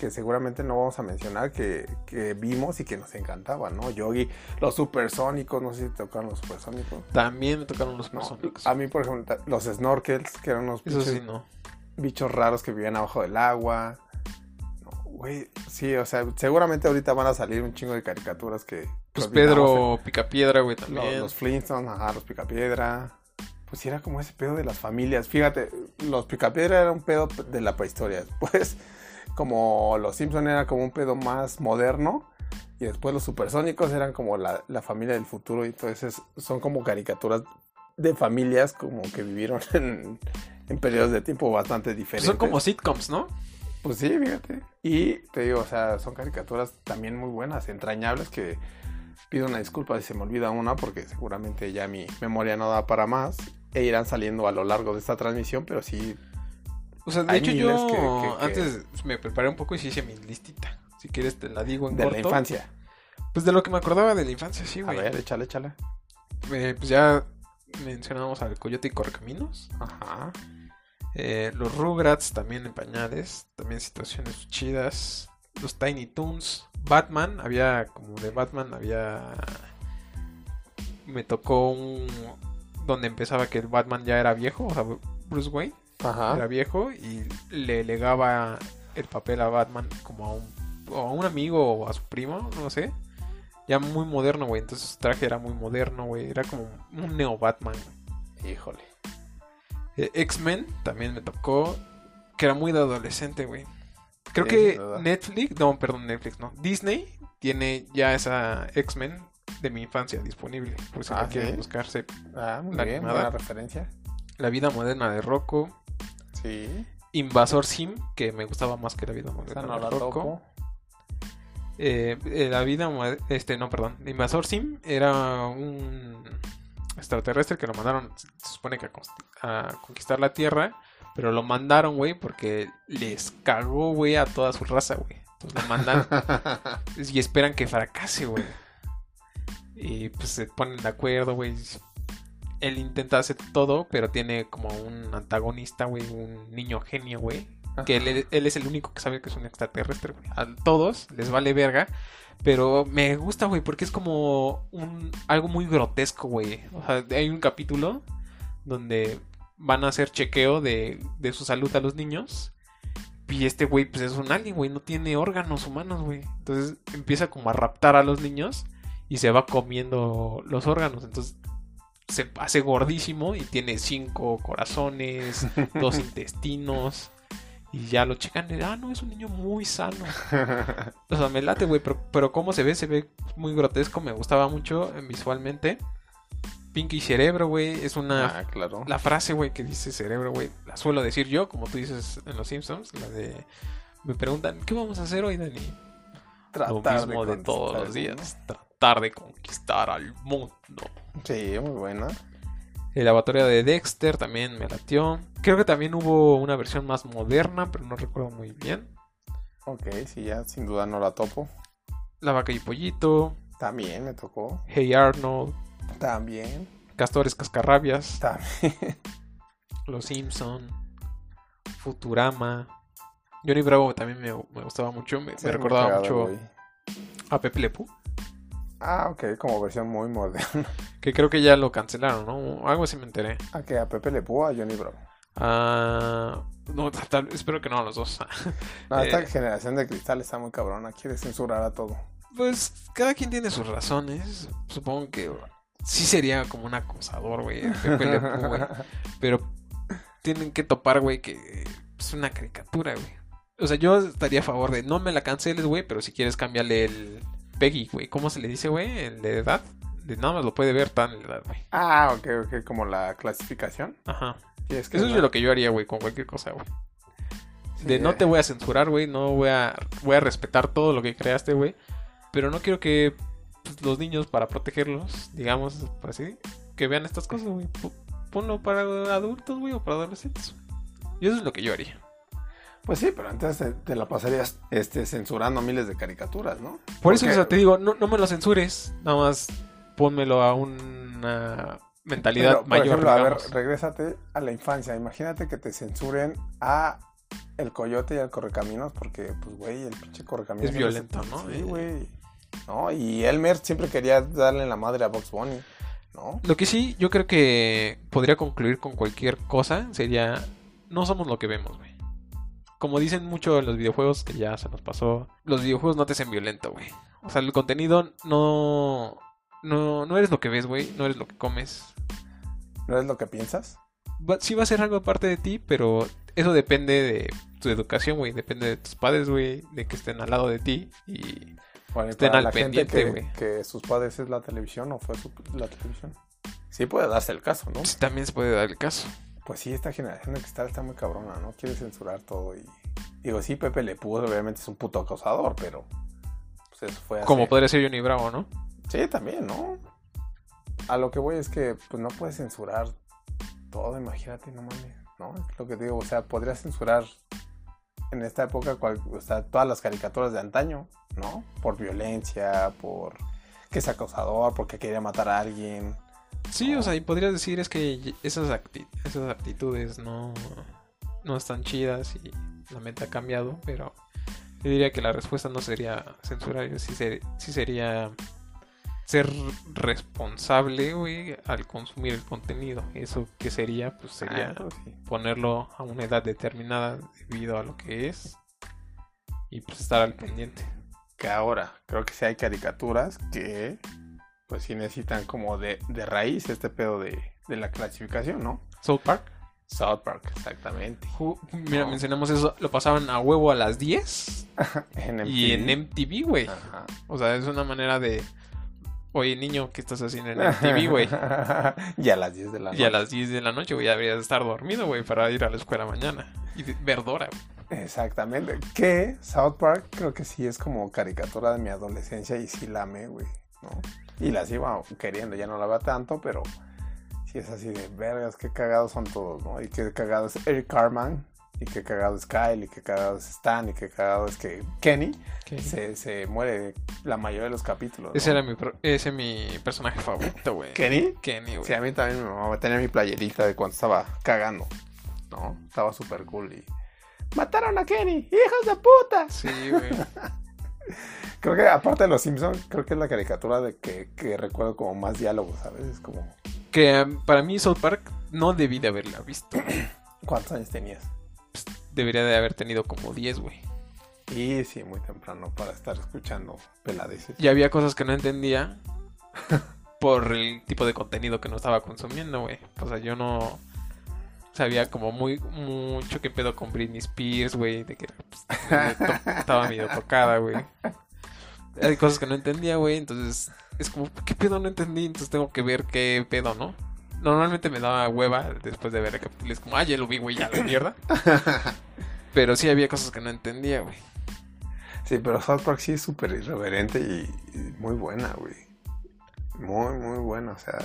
Que seguramente no vamos a mencionar que, que vimos y que nos encantaba, ¿no? Yogi, los supersónicos, no sé si te tocaron los supersónicos. También me tocaron los No, personajes. a mí, por ejemplo, los snorkels, que eran unos pinches sí, no. bichos raros que vivían abajo del agua. No, Güey, sí, o sea, seguramente ahorita van a salir un chingo de caricaturas que... Pues Pedro Picapiedra, güey, Los, también. los Flintstones, ajá, los Picapiedra. Pues sí, era como ese pedo de las familias. Fíjate, los Picapiedra era un pedo de la prehistoria. Después, como los Simpson era como un pedo más moderno. Y después los supersónicos eran como la, la familia del futuro. Y entonces son como caricaturas de familias como que vivieron en, en periodos de tiempo bastante diferentes. son como sitcoms, ¿no? Pues sí, fíjate. Y te digo, o sea, son caricaturas también muy buenas, entrañables, que pido una disculpa si se me olvida una, porque seguramente ya mi memoria no da para más, e irán saliendo a lo largo de esta transmisión, pero sí, O sea, de Hay hecho yo que- que- que- antes me preparé un poco y sí hice mi listita. Si quieres te la digo en de la infancia. Pues de lo que me acordaba de la infancia, sí, A güey. ver, échale, échale. Eh, pues ya mencionamos al Coyote y Correcaminos. Ajá. Eh, los Rugrats también en pañales. También situaciones chidas. Los Tiny Toons. Batman. Había como de Batman. Había... Me tocó un... Donde empezaba que el Batman ya era viejo. O sea, Bruce Wayne era viejo. Y le legaba el papel a Batman como a un, o a un amigo o a su primo. No sé. Ya muy moderno, güey. Entonces su traje era muy moderno, güey. Era como un neo Batman. Híjole. Eh, X-Men también me tocó. Que era muy de adolescente, güey. Creo Sí, que. Netflix, no, perdón, Netflix, no. Disney tiene ya esa X-Men de mi infancia disponible. Por si Ah, la quieren buscarse. Ah, muy La bien, buena referencia. La vida moderna de Rocco. Sí. Invasor Sim, que me gustaba más que la vida moderna no la topo. Eh, eh, la vida, este, no, perdón. Invasor Sim era un extraterrestre que lo mandaron, se supone que a conquistar la Tierra, pero lo mandaron, güey, porque les cagó, güey, a toda su raza, güey. Entonces lo mandan y esperan que fracase, güey. Y pues se ponen de acuerdo, güey. Él intenta hacer todo, pero tiene como un antagonista, güey, un niño genio, güey. Que él, él es el único que sabe que es un extraterrestre, güey. A todos les vale verga. Pero me gusta, güey, porque es como un algo muy grotesco, güey. O sea, hay un capítulo donde van a hacer chequeo de, de su salud a los niños. Y este güey, pues es un alien, güey, no tiene órganos humanos, güey. Entonces empieza como a raptar a los niños y se va comiendo los órganos. Entonces se hace gordísimo y tiene cinco corazones, dos intestinos. Y ya lo checan ah, no, es un niño muy sano. O sea, me late, güey, pero, pero cómo se ve, se ve muy grotesco, me gustaba mucho eh, visualmente. Pinky Cerebro, güey, es una... Ah, claro. La frase, güey, que dice cerebro, güey, la suelo decir yo, como tú dices en Los Simpsons, la de... Me preguntan, ¿qué vamos a hacer hoy, Dani? Lo Tratar mismo de, conquistar todos los días, tratar de conquistar al mundo. Sí, muy buena. El lavatorio de Dexter también me latió. Creo que también hubo una versión más moderna, pero no recuerdo muy bien. Ok, sí, ya sin duda no la topo. La vaca y pollito, También me tocó. Hey Arnold, También. Castores Cascarrabias, También. Los Simpson, Futurama. Johnny Bravo también me, me gustaba mucho, me, Sí, recordaba mucho a Pepe Le. Ah, ok, como versión muy moderna. Que creo que ya lo cancelaron, ¿no? Algo así me enteré. ¿A qué? ¿A Pepe Le o a Johnny Bravo? Ah, no, tal- espero que no a los dos. No, esta Eh. generación de cristal está muy cabrona. Quiere censurar a todo. Pues cada quien tiene sus razones. Supongo que sí sería como un acosador, güey. Pepe Le güey. Pero tienen que topar, güey, que es una caricatura, güey. O sea, yo estaría a favor de no me la canceles, güey, pero si quieres cambiarle el Peggy, güey. ¿Cómo se le dice, güey? De edad. De nada más lo puede ver tan en la edad, güey. Ah, ok, ok, como la clasificación. Ajá. Y es que Eso es lo que yo haría, güey, con cualquier cosa, güey. sí, De no eh, te voy a censurar, güey, no voy a, voy a respetar todo lo que creaste, güey. Pero no quiero que pues, los niños, para protegerlos, digamos, por así, que vean estas cosas, güey. Ponlo para adultos, güey, o para adolescentes. Y eso es lo que yo haría. Pues sí, pero antes te, te la pasarías este, censurando miles de caricaturas, ¿no? Por eso, Porque- o sea, te digo, no, no me lo censures, nada más pónmelo a una mentalidad Pero, por mayor, ejemplo, a ver, regrésate a la infancia. Imagínate que te censuren a el coyote y al correcaminos, porque, pues, güey, el pinche correcaminos. Es violento, ¿no? Sí, güey. No, y Elmer siempre quería darle la madre a Box Bunny, ¿no? Lo que sí, yo creo que podría concluir con cualquier cosa sería, no somos lo que vemos, güey. Como dicen mucho en los videojuegos, que ya se nos pasó, los videojuegos no te hacen violento, güey. O sea, el contenido no, no, no eres lo que ves, güey, no eres lo que comes. ¿No es lo que piensas? Va- sí va a ser algo aparte de ti, pero eso depende de tu educación, güey. Depende de tus padres, güey, de que estén al lado de ti. Y Bueno, y Estén para al la pendiente, que, güey. que sus padres es la televisión o fue su- la televisión. Sí puede darse el caso, ¿no? pues, también se puede dar el caso. Pues sí, esta generación de cristal está muy cabrona, ¿no? Quiere censurar todo y... Digo, sí, Pepe Le Pew obviamente es un puto acosador, pero... Pues eso fue Como hace- podría ser Johnny Bravo, ¿no? Sí, también, ¿no? A lo que voy es que pues no puedes censurar todo, imagínate, no mames, ¿no? Es lo que digo, o sea, podría censurar en esta época cual- o sea, todas las caricaturas de antaño, ¿no? Por violencia, por que es acosador, porque quería matar a alguien. Sí, o sea, y podrías decir es que esas, acti- esas actitudes no, no están chidas y la mente ha cambiado, pero yo diría que la respuesta no sería censurar, sí, ser- sí sería ser responsable, güey, al consumir el contenido. Eso que sería, pues sería Ah, ponerlo a una edad determinada debido a lo que es y pues estar al pendiente. Que ahora, creo que sí hay caricaturas que pues sí necesitan como de, de raíz este pedo de, de la clasificación, ¿no? South Park. South Park, exactamente. Ju- Mira, No. mencionamos eso, lo pasaban a huevo a las 10 En y en MTV. Güey. O sea, es una manera de. Oye, niño, ¿qué estás haciendo en MTV, güey? y a las 10 de la noche. Y a las 10 de la noche, güey, ya deberías de estar dormido, güey, para ir a la escuela mañana. Y ver Dora, güey. Exactamente. Que South Park creo que sí es como caricatura de mi adolescencia y sí la amé, güey, ¿no? Y la sigo queriendo, ya no la veo tanto, pero sí es así de vergas, qué cagados son todos, ¿no? Y qué cagado es Eric Carman, y qué cagado es Kyle, y qué cagado es Stan, y qué cagado es que Kenny se, se muere la mayoría de los capítulos. Ese ¿no? era mi, pro- ese mi personaje favorito, güey. ¿Kenny? Kenny, güey. Sí, a mí también mi mamá tenía mi playerita de cuando estaba cagando, ¿no? Estaba súper cool y... ¡Mataron a Kenny! ¡Hijos de puta! Sí, güey. Creo que aparte de los Simpsons, creo que es la caricatura de que, que recuerdo como más diálogos, ¿sabes? Es como... Que um, para mí South Park no debí de haberla visto. ¿Cuántos años tenías? Debería de haber tenido como 10, güey. Y sí, muy temprano para estar escuchando peladeces. Y había cosas que no entendía por el tipo de contenido que no estaba consumiendo, güey. O sea, yo no sabía como muy mucho que pedo con Britney Spears, güey, de que pues, estaba medio tocada, güey. Hay cosas que no entendía, güey, entonces es como, ¿qué pedo no entendí? Entonces tengo que ver qué pedo, ¿no? Normalmente me daba hueva después de ver el capítulo, es como, ah, ya lo vi, güey, ya la mierda. Pero sí había cosas que no entendía, güey. Sí, pero South Park sí es súper irreverente y, y muy buena, güey. Muy, muy buena, o sea...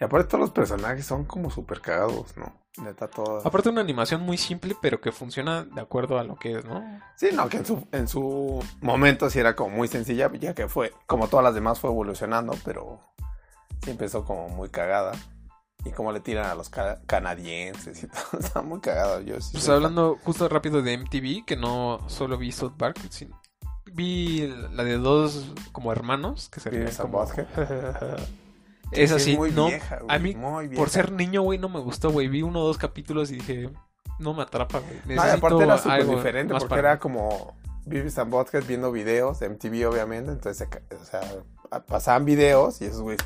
Y aparte todos los personajes son como súper cagados, ¿no? Neta. Aparte una animación muy simple, pero que funciona de acuerdo a lo que es, ¿no? Sí, no, que en su, en su momento sí era como muy sencilla, ya que fue, como todas las demás fue evolucionando, pero sí empezó como muy cagada. Y como le tiran a los ca- canadienses y todo, está muy cagado. Yo sí Pues hablando justo rápido de MTV, que no solo vi South Park, sí- vi la de dos como hermanos que se ríen como... Es muy no. vieja, güey, a mí, muy por ser niño, güey, no me gustó, güey. Vi uno o dos capítulos y dije, no me atrapa, güey. No, y Necesito aparte era súper diferente porque para era mí". como Beavis and Butthead viendo videos de MTV obviamente, entonces o sea, pasaban videos y esos güeyes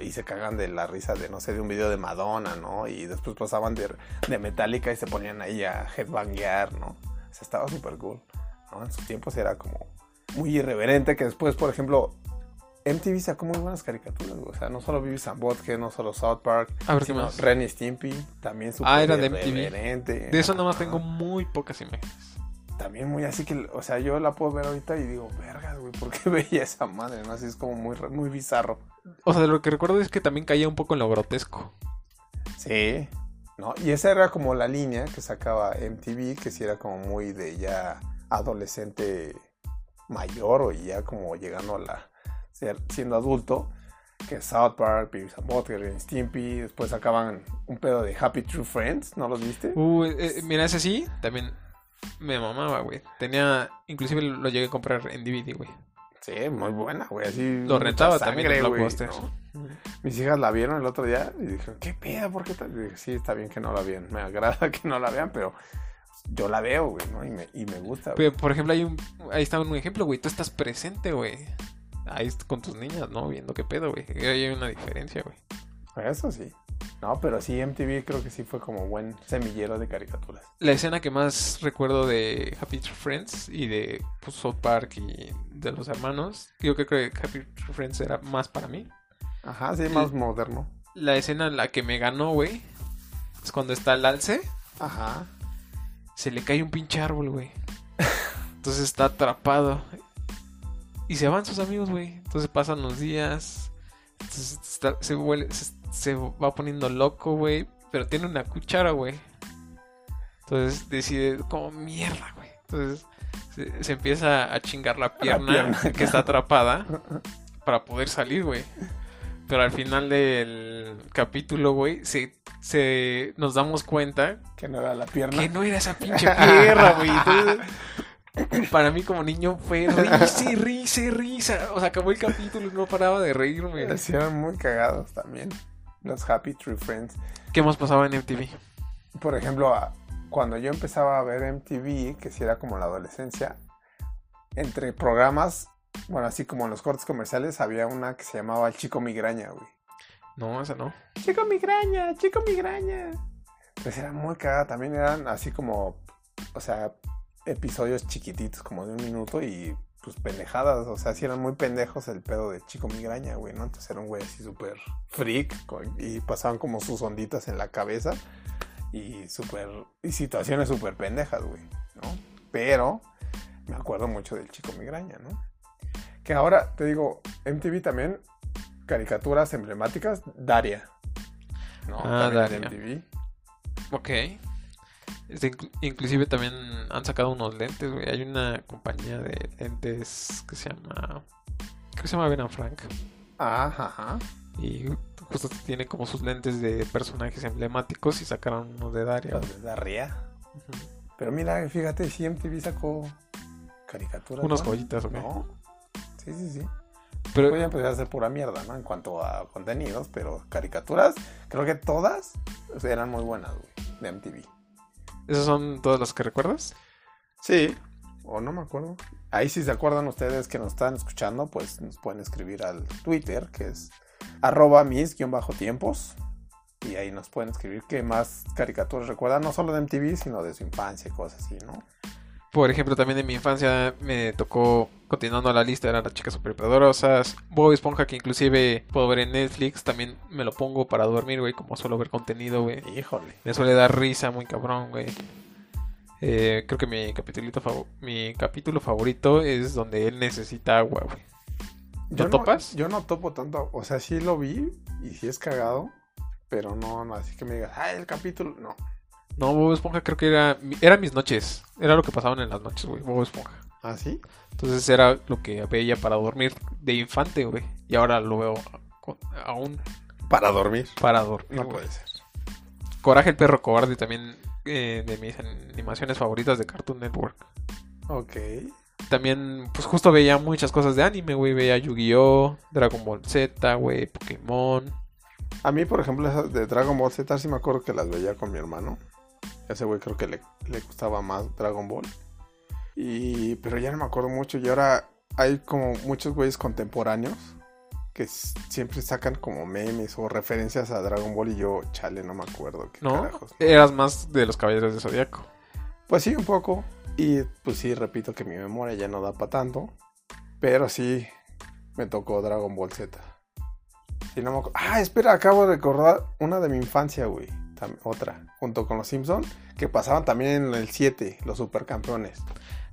y se cagan de la risa de no sé, de un video de Madonna, ¿no? Y después pasaban de, de Metallica y se ponían ahí a headbanguear, ¿no? O sea, estaba súper cool, ¿no? En sus tiempos era como muy irreverente que después, por ejemplo, MTV sacó muy buenas caricaturas, güey. o sea, no solo and Butthead, no solo South Park, A ver, ¿qué sino? Ren y Stimpy, también súper Ah, era de MTV. De eso nada más tengo muy pocas imágenes. también muy así que, o sea, yo la puedo ver ahorita y digo, vergas, güey, ¿por qué veía esa madre? ¿no? Así es como muy, muy bizarro. O sea, de lo que recuerdo es que también caía un poco en lo grotesco. Sí, ¿no? Y esa era como la línea que sacaba MTV, que sí era como muy de ya adolescente mayor o ya como llegando a la, siendo adulto, que South Park, Beavis and Butthead, Stimpy, después sacaban un pedo de Happy True Friends, ¿no los viste? Uh, eh, mira, ese sí, también me mamaba, güey. Tenía, inclusive lo llegué a comprar en DVD, güey. Sí, muy buena, güey, así. Lo rentaba también en güey. Mis hijas la vieron el otro día y dijeron, ¿qué pedo? ¿Por qué tal? Y dije, sí, está bien que no la vean. Me agrada que no la vean, pero yo la veo, güey, ¿no? Y me, y me gusta, güey. Pero, por ejemplo, hay un, ahí está un ejemplo, güey. Tú estás presente, güey. Ahí con tus niñas, ¿no? Viendo qué pedo, güey. Ahí hay una diferencia, güey. Eso sí. No, pero sí, MTV creo que sí fue como buen semillero de caricaturas. La escena que más recuerdo de Happy Tree Friends y de pues, South Park y de los hermanos, yo creo que Happy Tree Friends era más para mí. Ajá, sí, más moderno. La escena en la que me ganó, güey, es cuando está el alce, Ajá. se le cae un pinche árbol, güey. Entonces está atrapado. Y se van sus amigos, güey. Entonces pasan los días. Entonces está- se, huele- se, se va poniendo loco, güey. Pero tiene una cuchara, güey. Entonces decide, como mierda, güey. Entonces se, se empieza a chingar la pierna, pierna. que está atrapada para poder salir, güey. Pero al final del capítulo, güey, se, se nos damos cuenta Que no era la pierna. que no era esa pinche pierna, güey. Entonces, para mí como niño fue risa y risa y risa. O sea, acabó el capítulo y no paraba de reírme. Sí, eran muy cagados también. Los Happy Tree Friends. ¿Qué más pasaba en MTV? Por ejemplo, cuando yo empezaba a ver MTV, que sí era como la adolescencia, entre programas, bueno, así como en los cortes comerciales, había una que se llamaba El Chico Migraña, güey. No, esa no. Chico Migraña, Chico Migraña. Pues era muy cagada, también eran así como, o sea, episodios chiquititos, como de un minuto y pues pendejadas, o sea, sí eran muy pendejos el pedo de Chico Migraña, güey, ¿no? Entonces era un güey así súper freak y pasaban como sus onditas en la cabeza y súper, y situaciones súper pendejas, güey, ¿no? Pero me acuerdo mucho del Chico Migraña, ¿no? Que ahora, te digo, MTV también, caricaturas emblemáticas, Daria. ¿no? Ah, También Daria. de MTV. Ok. Este, inclu- inclusive también han sacado unos lentes, güey. Hay una compañía de lentes que se llama... Creo que se llama Ben Frank. Ajá. Y justo tiene como sus lentes de personajes emblemáticos y sacaron unos de Daria. Los de Daria. Pero mira, fíjate, si MTV sacó caricaturas. Unas ¿no? joyitas. ¿No? Sí, sí, sí. Pero Voy a empezar a hacer pura mierda, ¿no? En cuanto a contenidos, pero caricaturas, creo que todas eran muy buenas, güey, de MTV. ¿Esas son todas las que recuerdas? Sí. O no me acuerdo. Ahí si se acuerdan ustedes que nos están escuchando, pues nos pueden escribir al Twitter, que es arroba mis-tiempos. Y ahí nos pueden escribir qué más caricaturas recuerdan, no solo de MTV, sino de su infancia y cosas así, ¿no? Por ejemplo, también en mi infancia me tocó, continuando la lista, eran las chicas superpoderosas. Bob Esponja, que inclusive puedo ver en Netflix, también me lo pongo para dormir, güey, como suelo ver contenido, güey. Híjole. Me suele dar risa muy cabrón, güey. Eh, creo que mi capitulito mi capítulo favorito es donde él necesita agua, güey. ¿Lo no- topas? yo no topo tanto, o sea, sí lo vi y sí es cagado, pero no, no, así que me digas, ah, el capítulo, no. No, Bob Esponja creo que era, era mis noches. Era lo que pasaban en las noches, güey, Bob Esponja. ¿Ah, sí? Entonces era lo que veía para dormir de infante, güey. Y ahora lo veo aún Para dormir. para dormir. No puede ser. Coraje el perro cobarde también eh, de mis animaciones favoritas de Cartoon Network. Ok. también, pues justo veía muchas cosas de anime, güey. Veía Yu-Gi-Oh, Dragon Ball Z, güey, Pokémon. A mí, por ejemplo, esas de Dragon Ball Z sí me acuerdo que las veía con mi hermano. Ese güey creo que le, le gustaba más Dragon Ball. Y, pero ya no me acuerdo mucho. Y ahora hay como muchos güeyes contemporáneos que siempre sacan como memes o referencias a Dragon Ball y yo, chale, no me acuerdo. ¿Qué ¿No? carajos? Eras más de los Caballeros de Zodíaco. Pues sí, un poco. Y pues sí, repito que mi memoria ya no da para tanto. Pero sí, me tocó Dragon Ball Z. Y no me Ah, espera, acabo de recordar una de mi infancia, güey. Otra, junto con los Simpsons, que pasaban también en el 7, los supercampeones.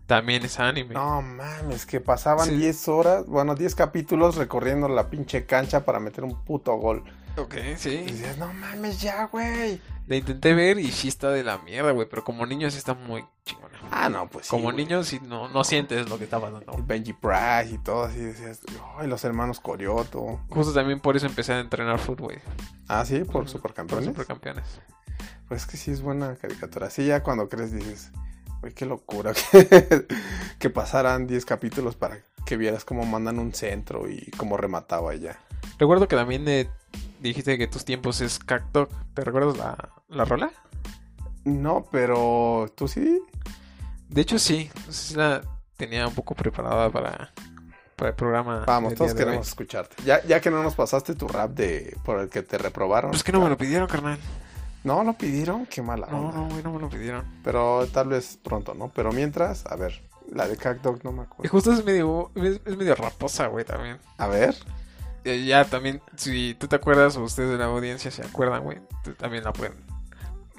También es anime. No mames, que pasaban Sí. 10 horas, bueno, 10 capítulos recorriendo la pinche cancha para meter un puto gol. Ok, Y sí. dices, no mames ya, güey. La intenté ver y sí está de la mierda, güey. Pero como niño sí está muy chingona. Ah, no, pues sí, como güey. niño sí no, no sientes lo que está pasando. Y Benji Price y todo así, decías, ay, los hermanos Corioto. Justo también por eso empecé a entrenar fútbol, güey. Ah, sí, por supercampeones. Por supercampeones. Pues es que sí es buena caricatura. Sí, ya cuando crees dices, uy, qué locura que, que pasaran 10 capítulos para que vieras cómo mandan un centro y cómo remataba ya. Recuerdo que también eh, dijiste que tus tiempos es Cacto. ¿Te recuerdas la, la rola? No, pero tú sí. De hecho, sí. Sí la tenía un poco preparada para, para el programa. Vamos, todos queremos escucharte. Ya, ya que no nos pasaste tu rap de por el que te reprobaron. Pues que no me lo pidieron, carnal. No, lo pidieron, qué mala No, onda. no, güey, no me lo pidieron. Pero tal vez pronto, ¿no? Pero mientras, a ver, la de Cacdog no me Y acuerdo. justo es medio, es, es medio raposa, güey, también. A ver. Eh, ya también, si tú te acuerdas o ustedes de la audiencia se acuerdan, güey, también la pueden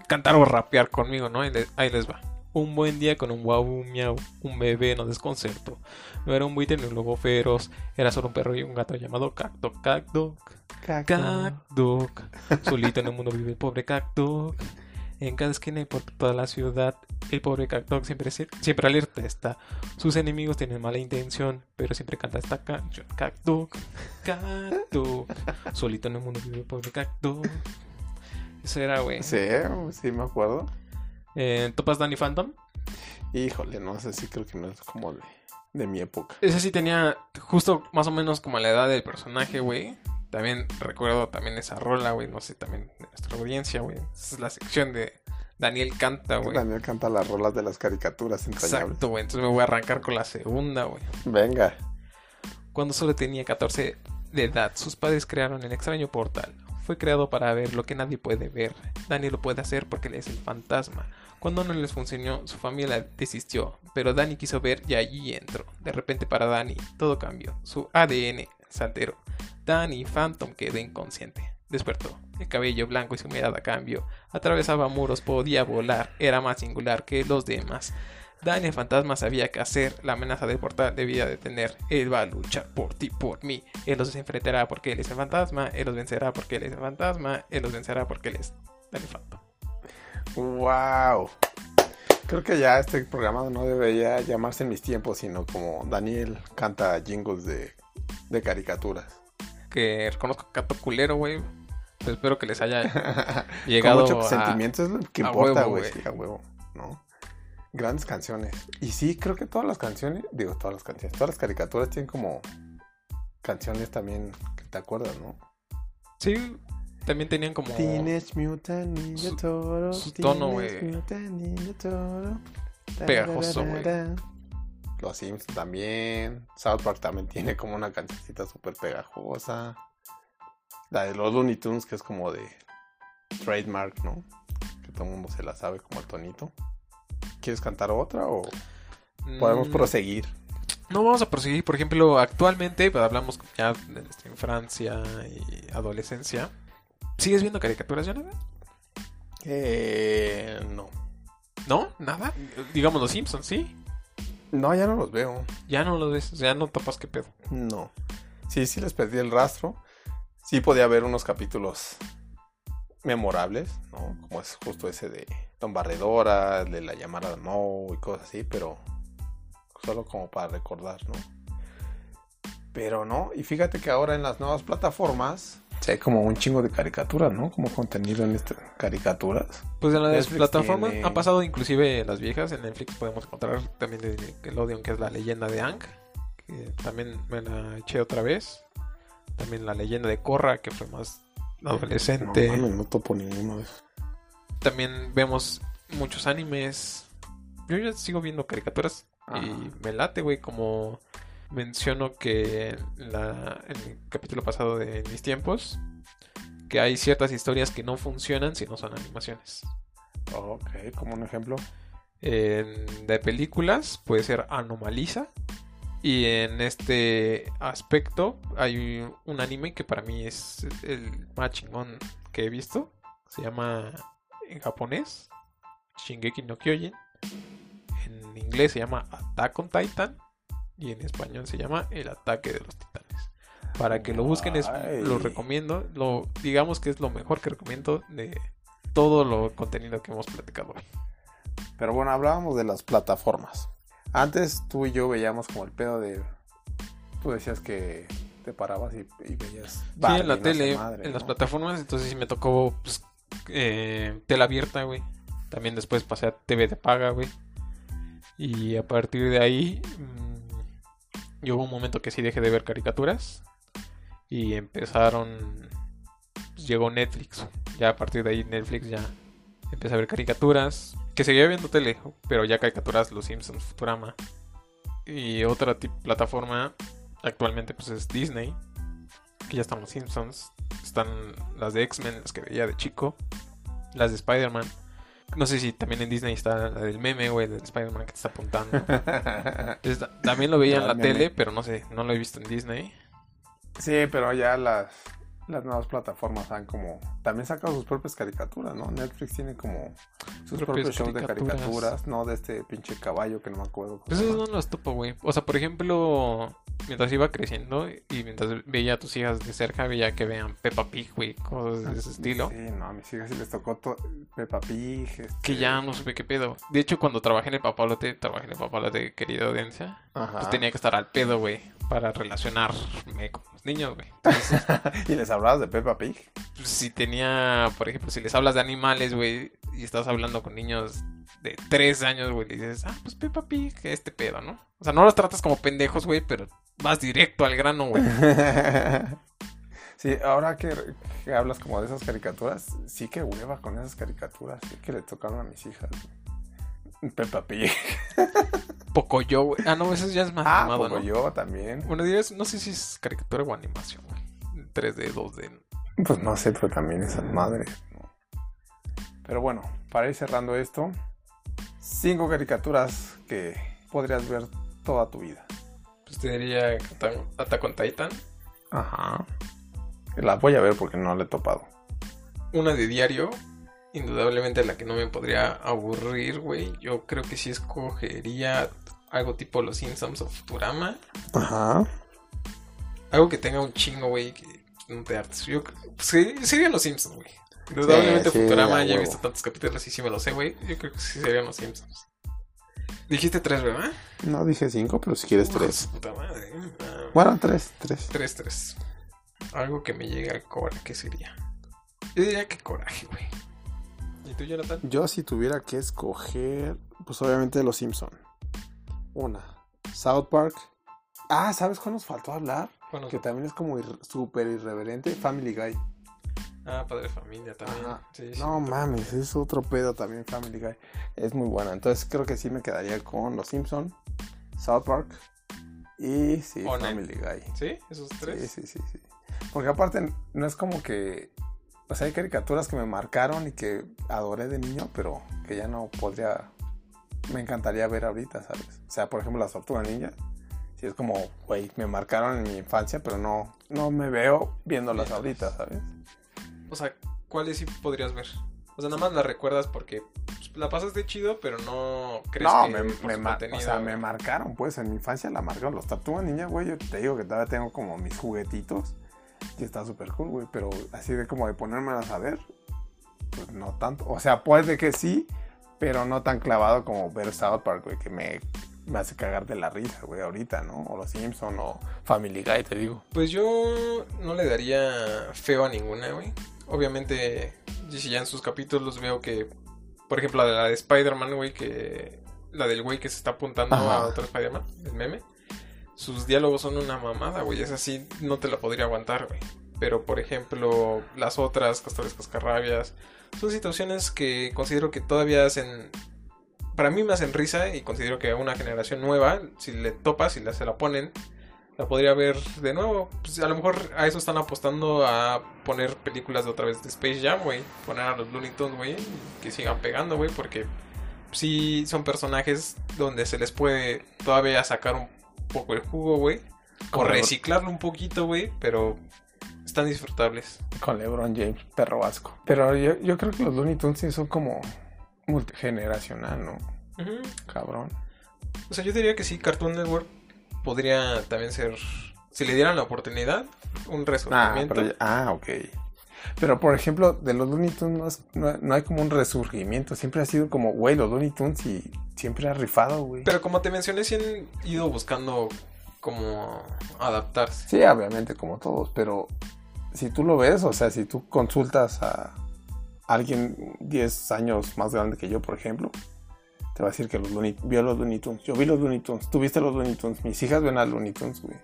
cantar o rapear conmigo, ¿no? Ahí les, ahí les va. Un buen día con un guau miau, un bebé nos desconcertó. No era un buitre ni un lobo feroz, era solo un perro y un gato llamado Cacto, Cacto, Cacto. Solito en el mundo vive el pobre Cacto. En cada esquina y por toda la ciudad, el pobre Cacto siempre, siempre alerta está. Sus enemigos tienen mala intención, pero siempre canta esta canción. Cacto, Cacto. Solito en el mundo vive el pobre Cacto. Eso era, güey. Sí, sí me acuerdo. Eh, ¿Topas Danny Phantom? Híjole, no sé si creo que no es como de, de mi época. Ese sí tenía justo más o menos como la edad del personaje, güey. También recuerdo también esa rola, güey. No sé, también de nuestra audiencia, güey. Esa es la sección de Daniel Canta, güey. Daniel canta las rolas de las caricaturas entrañables. Exacto, güey. Entonces me voy a arrancar con la segunda, güey. Venga. Cuando solo tenía 14 de edad, sus padres crearon el extraño portal. Fue creado para ver lo que nadie puede ver. Dani lo puede hacer porque él es el fantasma. Cuando no les funcionó, su familia desistió, pero Dani quiso ver y allí entró. De repente para Dani, todo cambió. Su ADN saltero. Dani Phantom quedó inconsciente. Despertó. El cabello blanco y su mirada cambió. Atravesaba muros, podía volar. Era más singular que los demás. Dani el fantasma sabía qué hacer. La amenaza del portal debía detener. Él va a luchar por ti, por mí. Él los enfrentará porque él es el fantasma. Él los vencerá porque él es el fantasma. Él los vencerá porque él es Dani Phantom. Wow. Creo que ya este programa no debería llamarse en mis tiempos, sino como Daniel canta jingles de, de caricaturas. Que reconozco Cato culero, güey. Pero espero que les haya Con llegado mucho a... sentimiento es lo que importa, güey. güey. Sí, a huevo, ¿no? Grandes canciones. Y sí, creo que todas las canciones, digo, todas las canciones, todas las caricaturas tienen como canciones también que te acuerdas, ¿no? Sí, también tenían como... Teenage Mutant Ninja su- su tono, güey. Pegajoso, güey. Los Sims también. South Park también tiene como una cancioncita súper pegajosa. La de los Looney Tunes, que es como de trademark, ¿no? Que todo el mundo se la sabe como el tonito. ¿Quieres cantar otra o podemos Mm, proseguir? No vamos a proseguir, por ejemplo, actualmente pues, hablamos ya de nuestra infancia y adolescencia. ¿Sigues viendo caricaturas, Jonathan? Eh, no. ¿No? ¿Nada? Digamos los Simpsons, ¿sí? No, ya no los veo. Ya no lo ves, ya no topas qué pedo. No. Sí, sí les perdí el rastro. Sí podía haber unos capítulos memorables, ¿no? Como es justo ese de Don Barredora, de la llamada de Moe y cosas así, pero solo como para recordar, ¿no? Pero no, y fíjate que ahora en las nuevas plataformas Sí, hay como un chingo de caricaturas, ¿no? Como contenido en estas caricaturas. Pues en las Netflix plataformas tiene- ha pasado inclusive las viejas. En Netflix podemos encontrar también de Nickelodeon, que es la leyenda de Ang. Que también me la eché otra vez. También la leyenda de Korra, que fue más adolescente. No, no topo ninguno de esos. También vemos muchos animes. Yo ya sigo viendo caricaturas Ajá. y me late, güey, como menciono que en, la- en el capítulo pasado de Mis Tiempos, que hay ciertas historias que no funcionan si no son animaciones. Ok, como un ejemplo. En- de películas puede ser Anomaliza. Y en este aspecto hay un anime que para mí es el más chingón que he visto. Se llama en japonés Shingeki no Kyojin. En inglés se llama Attack on Titan. Y en español se llama El ataque de los titanes. Para que lo busquen es, lo recomiendo. Lo, digamos que es lo mejor que recomiendo de todo lo contenido que hemos platicado hoy. Pero bueno, hablábamos de las plataformas. Antes tú y yo veíamos como el pedo de. Tú decías que te parabas y, y veías. Sí, en la no tele, madre, en las plataformas, entonces sí me tocó pues, eh, tela abierta, güey. También después pasé a TV de paga, güey. Y a partir de ahí, mm, y hubo un momento que sí dejé de ver caricaturas. Y empezaron, pues, llegó Netflix. Ya a partir de ahí Netflix ya empecé a ver caricaturas. Que seguía viendo tele, pero ya caricaturas, Los Simpsons, Futurama. Y otra plataforma actualmente pues es Disney que ya están los Simpsons, están las de X-Men, las que veía de chico, las de Spider-Man. No sé si también en Disney está la del meme, güey, del Spider-Man que te está apuntando. Entonces, también lo veía en La meme. tele, pero no sé, no lo he visto en Disney. sí, pero ya las, las nuevas plataformas han como. También sacan sus propias caricaturas, ¿no? Netflix tiene como sus propios shows de caricaturas. ¿no? De este pinche caballo que no me acuerdo. Llama. no los topo, güey. O sea, por ejemplo, mientras iba creciendo y mientras veía a tus hijas de cerca, veía que vean Peppa Pig, güey, cosas de ese estilo. Sí, no, a mis hijas sí les tocó to- Peppa Pig. este- Que ya no supe qué pedo. De hecho, cuando trabajé en el papalote, trabajé en el papalote, querida audiencia, Ajá. pues tenía que estar al pedo, güey, para relacionarme con los niños, güey. Entonces, ¿Y les hablabas de Peppa Pig? pues, si tenía, por ejemplo, si les hablas de animales, güey, y estás hablando con niños de tres años, güey, le dices, ah, pues Peppa Pig, este pedo, ¿no? O sea, no los tratas como pendejos, güey, pero vas directo al grano, güey. sí, ahora que, que hablas como de esas caricaturas, sí que hueva con esas caricaturas, sí que le tocaron a mis hijas. Peppa Pig. Poco yo, güey. Ah, no, eso ya es más Ah, animado, como ¿no? yo también. Bueno, dirías, no sé si es caricatura o animación, güey. 3D, 2D. Pues no sé, pero también esas madres. Pero bueno, para ir cerrando esto, cinco caricaturas que podrías ver toda tu vida. Pues te diría Attack on Titan. Ajá. La voy a ver porque no la he topado. Una de diario. Indudablemente la que no me podría aburrir, güey. Yo creo que sí escogería algo tipo Los Simpsons o Futurama. Ajá. Algo que tenga un chingo, güey, que no te hartes. Yo pues, sí, serían Los Simpsons, güey. Indudablemente Sí, sí, Futurama, ya he visto tantos capítulos y sí me lo sé, güey. Yo creo que sí serían Los Simpsons. Dijiste tres, ¿verdad? No dije cinco, pero si quieres tres. puta madre. Ah, Bueno, tres, tres. Tres, tres. Algo que me llegue al coraje, ¿qué sería? Yo diría que coraje, güey. ¿Y tú, Jonathan? Yo si tuviera que escoger, pues obviamente Los Simpson. Una, South Park. Ah, ¿sabes cuál nos faltó hablar? Bueno, Que también es como ir- súper irreverente. Family Guy. ah, padre familia también. Sí, No mames, es otro pedo también Family Guy. Es muy buena. Entonces creo que sí me quedaría con Los Simpson, South Park y sí. Family Guy. ¿Sí? ¿Esos tres? Sí, sí, sí, sí. Porque aparte no es como que... O sea, hay caricaturas que me marcaron y que adoré de niño, pero que ya no podría... Me encantaría ver ahorita, ¿sabes? O sea, por ejemplo, las Tortugas Ninja. Sí, es como, güey, me marcaron en mi infancia, pero no, no me veo viéndolas ahorita, ¿sabes? O sea, ¿cuáles sí podrías ver? O sea, nada más la recuerdas porque pues, la pasaste chido, pero no crees No, que me, me mar- o sea, me marcaron, pues, en mi infancia la marcaron. Los Tortugas Ninja, güey, yo te digo que todavía tengo como mis juguetitos. Y está súper cool, güey, pero así de como de ponérmelas a ver, pues no tanto. O sea, puede que sí, pero no tan clavado como ver South Park, güey, que me me hace cagar de la risa, güey, ahorita, ¿no? O Los Simpson o Family Guy, te digo. Pues yo no le daría feo a ninguna, güey. Obviamente, si ya en sus capítulos veo que, por ejemplo, la de, la de Spider-Man, güey, que la del güey que se está apuntando Ajá. a otro Spider-Man, el meme, sus diálogos son una mamada, güey. Es así, no te la podría aguantar, güey. Pero, por ejemplo, las otras, Castores Cascarrabias, son situaciones que considero que todavía hacen. Para mí me hacen risa y considero que a una generación nueva, si le topas, si se la ponen, la podría ver de nuevo. Pues a lo mejor a eso están apostando a poner películas de otra vez de Space Jam, güey. Poner a los Looney Tunes, güey, que sigan pegando, güey, porque sí son personajes donde se les puede todavía sacar un poco el jugo, güey. O reciclarlo un poquito, güey, pero están disfrutables. Con LeBron James, perro vasco. Pero yo, yo creo que los Looney Tunes sí son como multigeneracional, ¿no? Cabrón. O sea, yo diría que sí, Cartoon Network podría también ser, si le dieran la oportunidad, un Ah, resurgimiento. pero, ya- ah, ok. Pero, por ejemplo, de los Looney Tunes no, es- no- no hay como un resurgimiento. Siempre ha sido como, güey, los Looney Tunes y siempre ha rifado, güey. Pero como te mencioné, sí han ido buscando como adaptarse. Sí, obviamente, como todos, pero si tú lo ves, o sea, si tú consultas a alguien 10 años más grande que yo, por ejemplo, te va a decir que los Looney, vio los Looney Tunes. Yo vi los Looney Tunes, tú viste los Looney Tunes, mis hijas ven a los Looney Tunes, güey.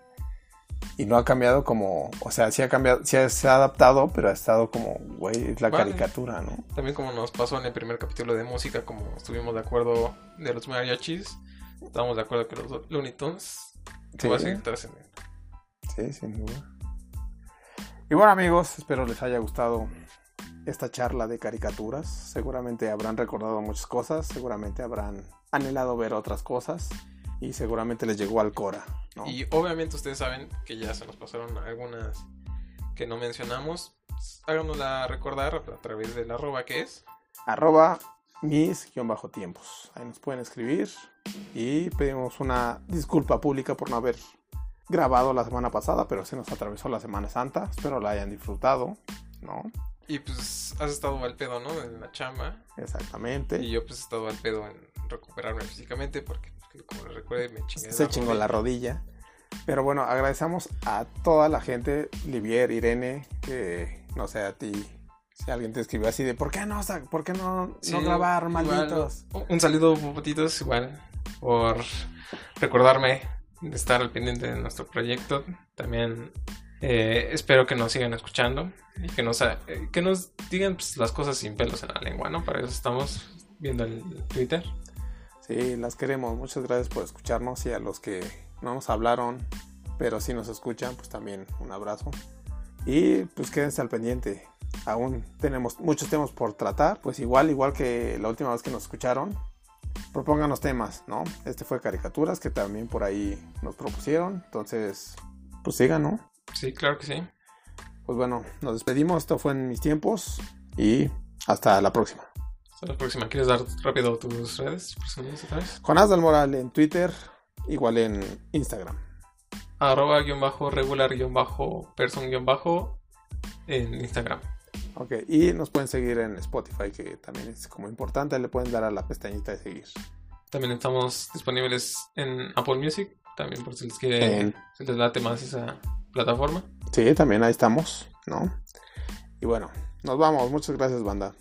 Y no ha cambiado como, o sea, sí ha cambiado, sí se ha adaptado, pero ha estado como, güey, es la Vale. caricatura, ¿no? También como nos pasó en el primer capítulo de música, como estuvimos de acuerdo de los mariachis, estábamos de acuerdo que los Looney Tunes Sí. va a seguir trascendiendo. Sí, sin duda. Y bueno amigos, espero les haya gustado esta charla de caricaturas. Seguramente habrán recordado muchas cosas, seguramente habrán anhelado ver otras cosas y seguramente les llegó al Cora. ¿no? Y obviamente ustedes saben que ya se nos pasaron algunas que no mencionamos. Háganosla recordar a través del arroba que es. Arroba mis-tiempos. Ahí nos pueden escribir y pedimos una disculpa pública por no haber grabado la semana pasada, pero se nos atravesó la Semana Santa. Espero la hayan disfrutado, ¿no? Y pues has estado al pedo, ¿no? En la chamba. Exactamente. Y yo pues he estado al pedo en recuperarme físicamente porque, como recuerde, me chingué se chingó la rodilla. Pero bueno, agradecemos a toda la gente, Livier, Irene, que no sé a ti, si alguien te escribió así de ¿por qué no, por qué no, Sí, no grabar, igual, malditos? un- Un saludo, popotitos, igual, por recordarme de estar al pendiente de nuestro proyecto. También eh, espero que nos sigan escuchando y que nos, eh, que nos digan pues, las cosas sin pelos en la lengua, ¿no? Para eso estamos viendo el Twitter. Sí, las queremos. Muchas gracias por escucharnos y a los que no nos hablaron, pero sí nos escuchan, pues también un abrazo. Y pues quédense al pendiente. Aún tenemos muchos temas por tratar, pues igual, igual que la última vez que nos escucharon, propónganos temas, ¿no? Este fue caricaturas que también por ahí nos propusieron, entonces, pues sigan, ¿no? Sí, claro que sí. Pues bueno, nos despedimos, esto fue en mis tiempos y hasta la próxima. Hasta la próxima. ¿Quieres dar rápido tus redes personales otra vez? Jonás del Moral en Twitter, igual en Instagram. Arroba guion bajo regular guion bajo person guion bajo en Instagram. Ok, y nos pueden seguir en Spotify, que también es como importante, le pueden dar a la pestañita de seguir. También estamos disponibles en Apple Music, también por si les quiere, En- si les late más esa plataforma. Sí, también ahí estamos, ¿no? Y bueno, nos vamos, muchas gracias, banda.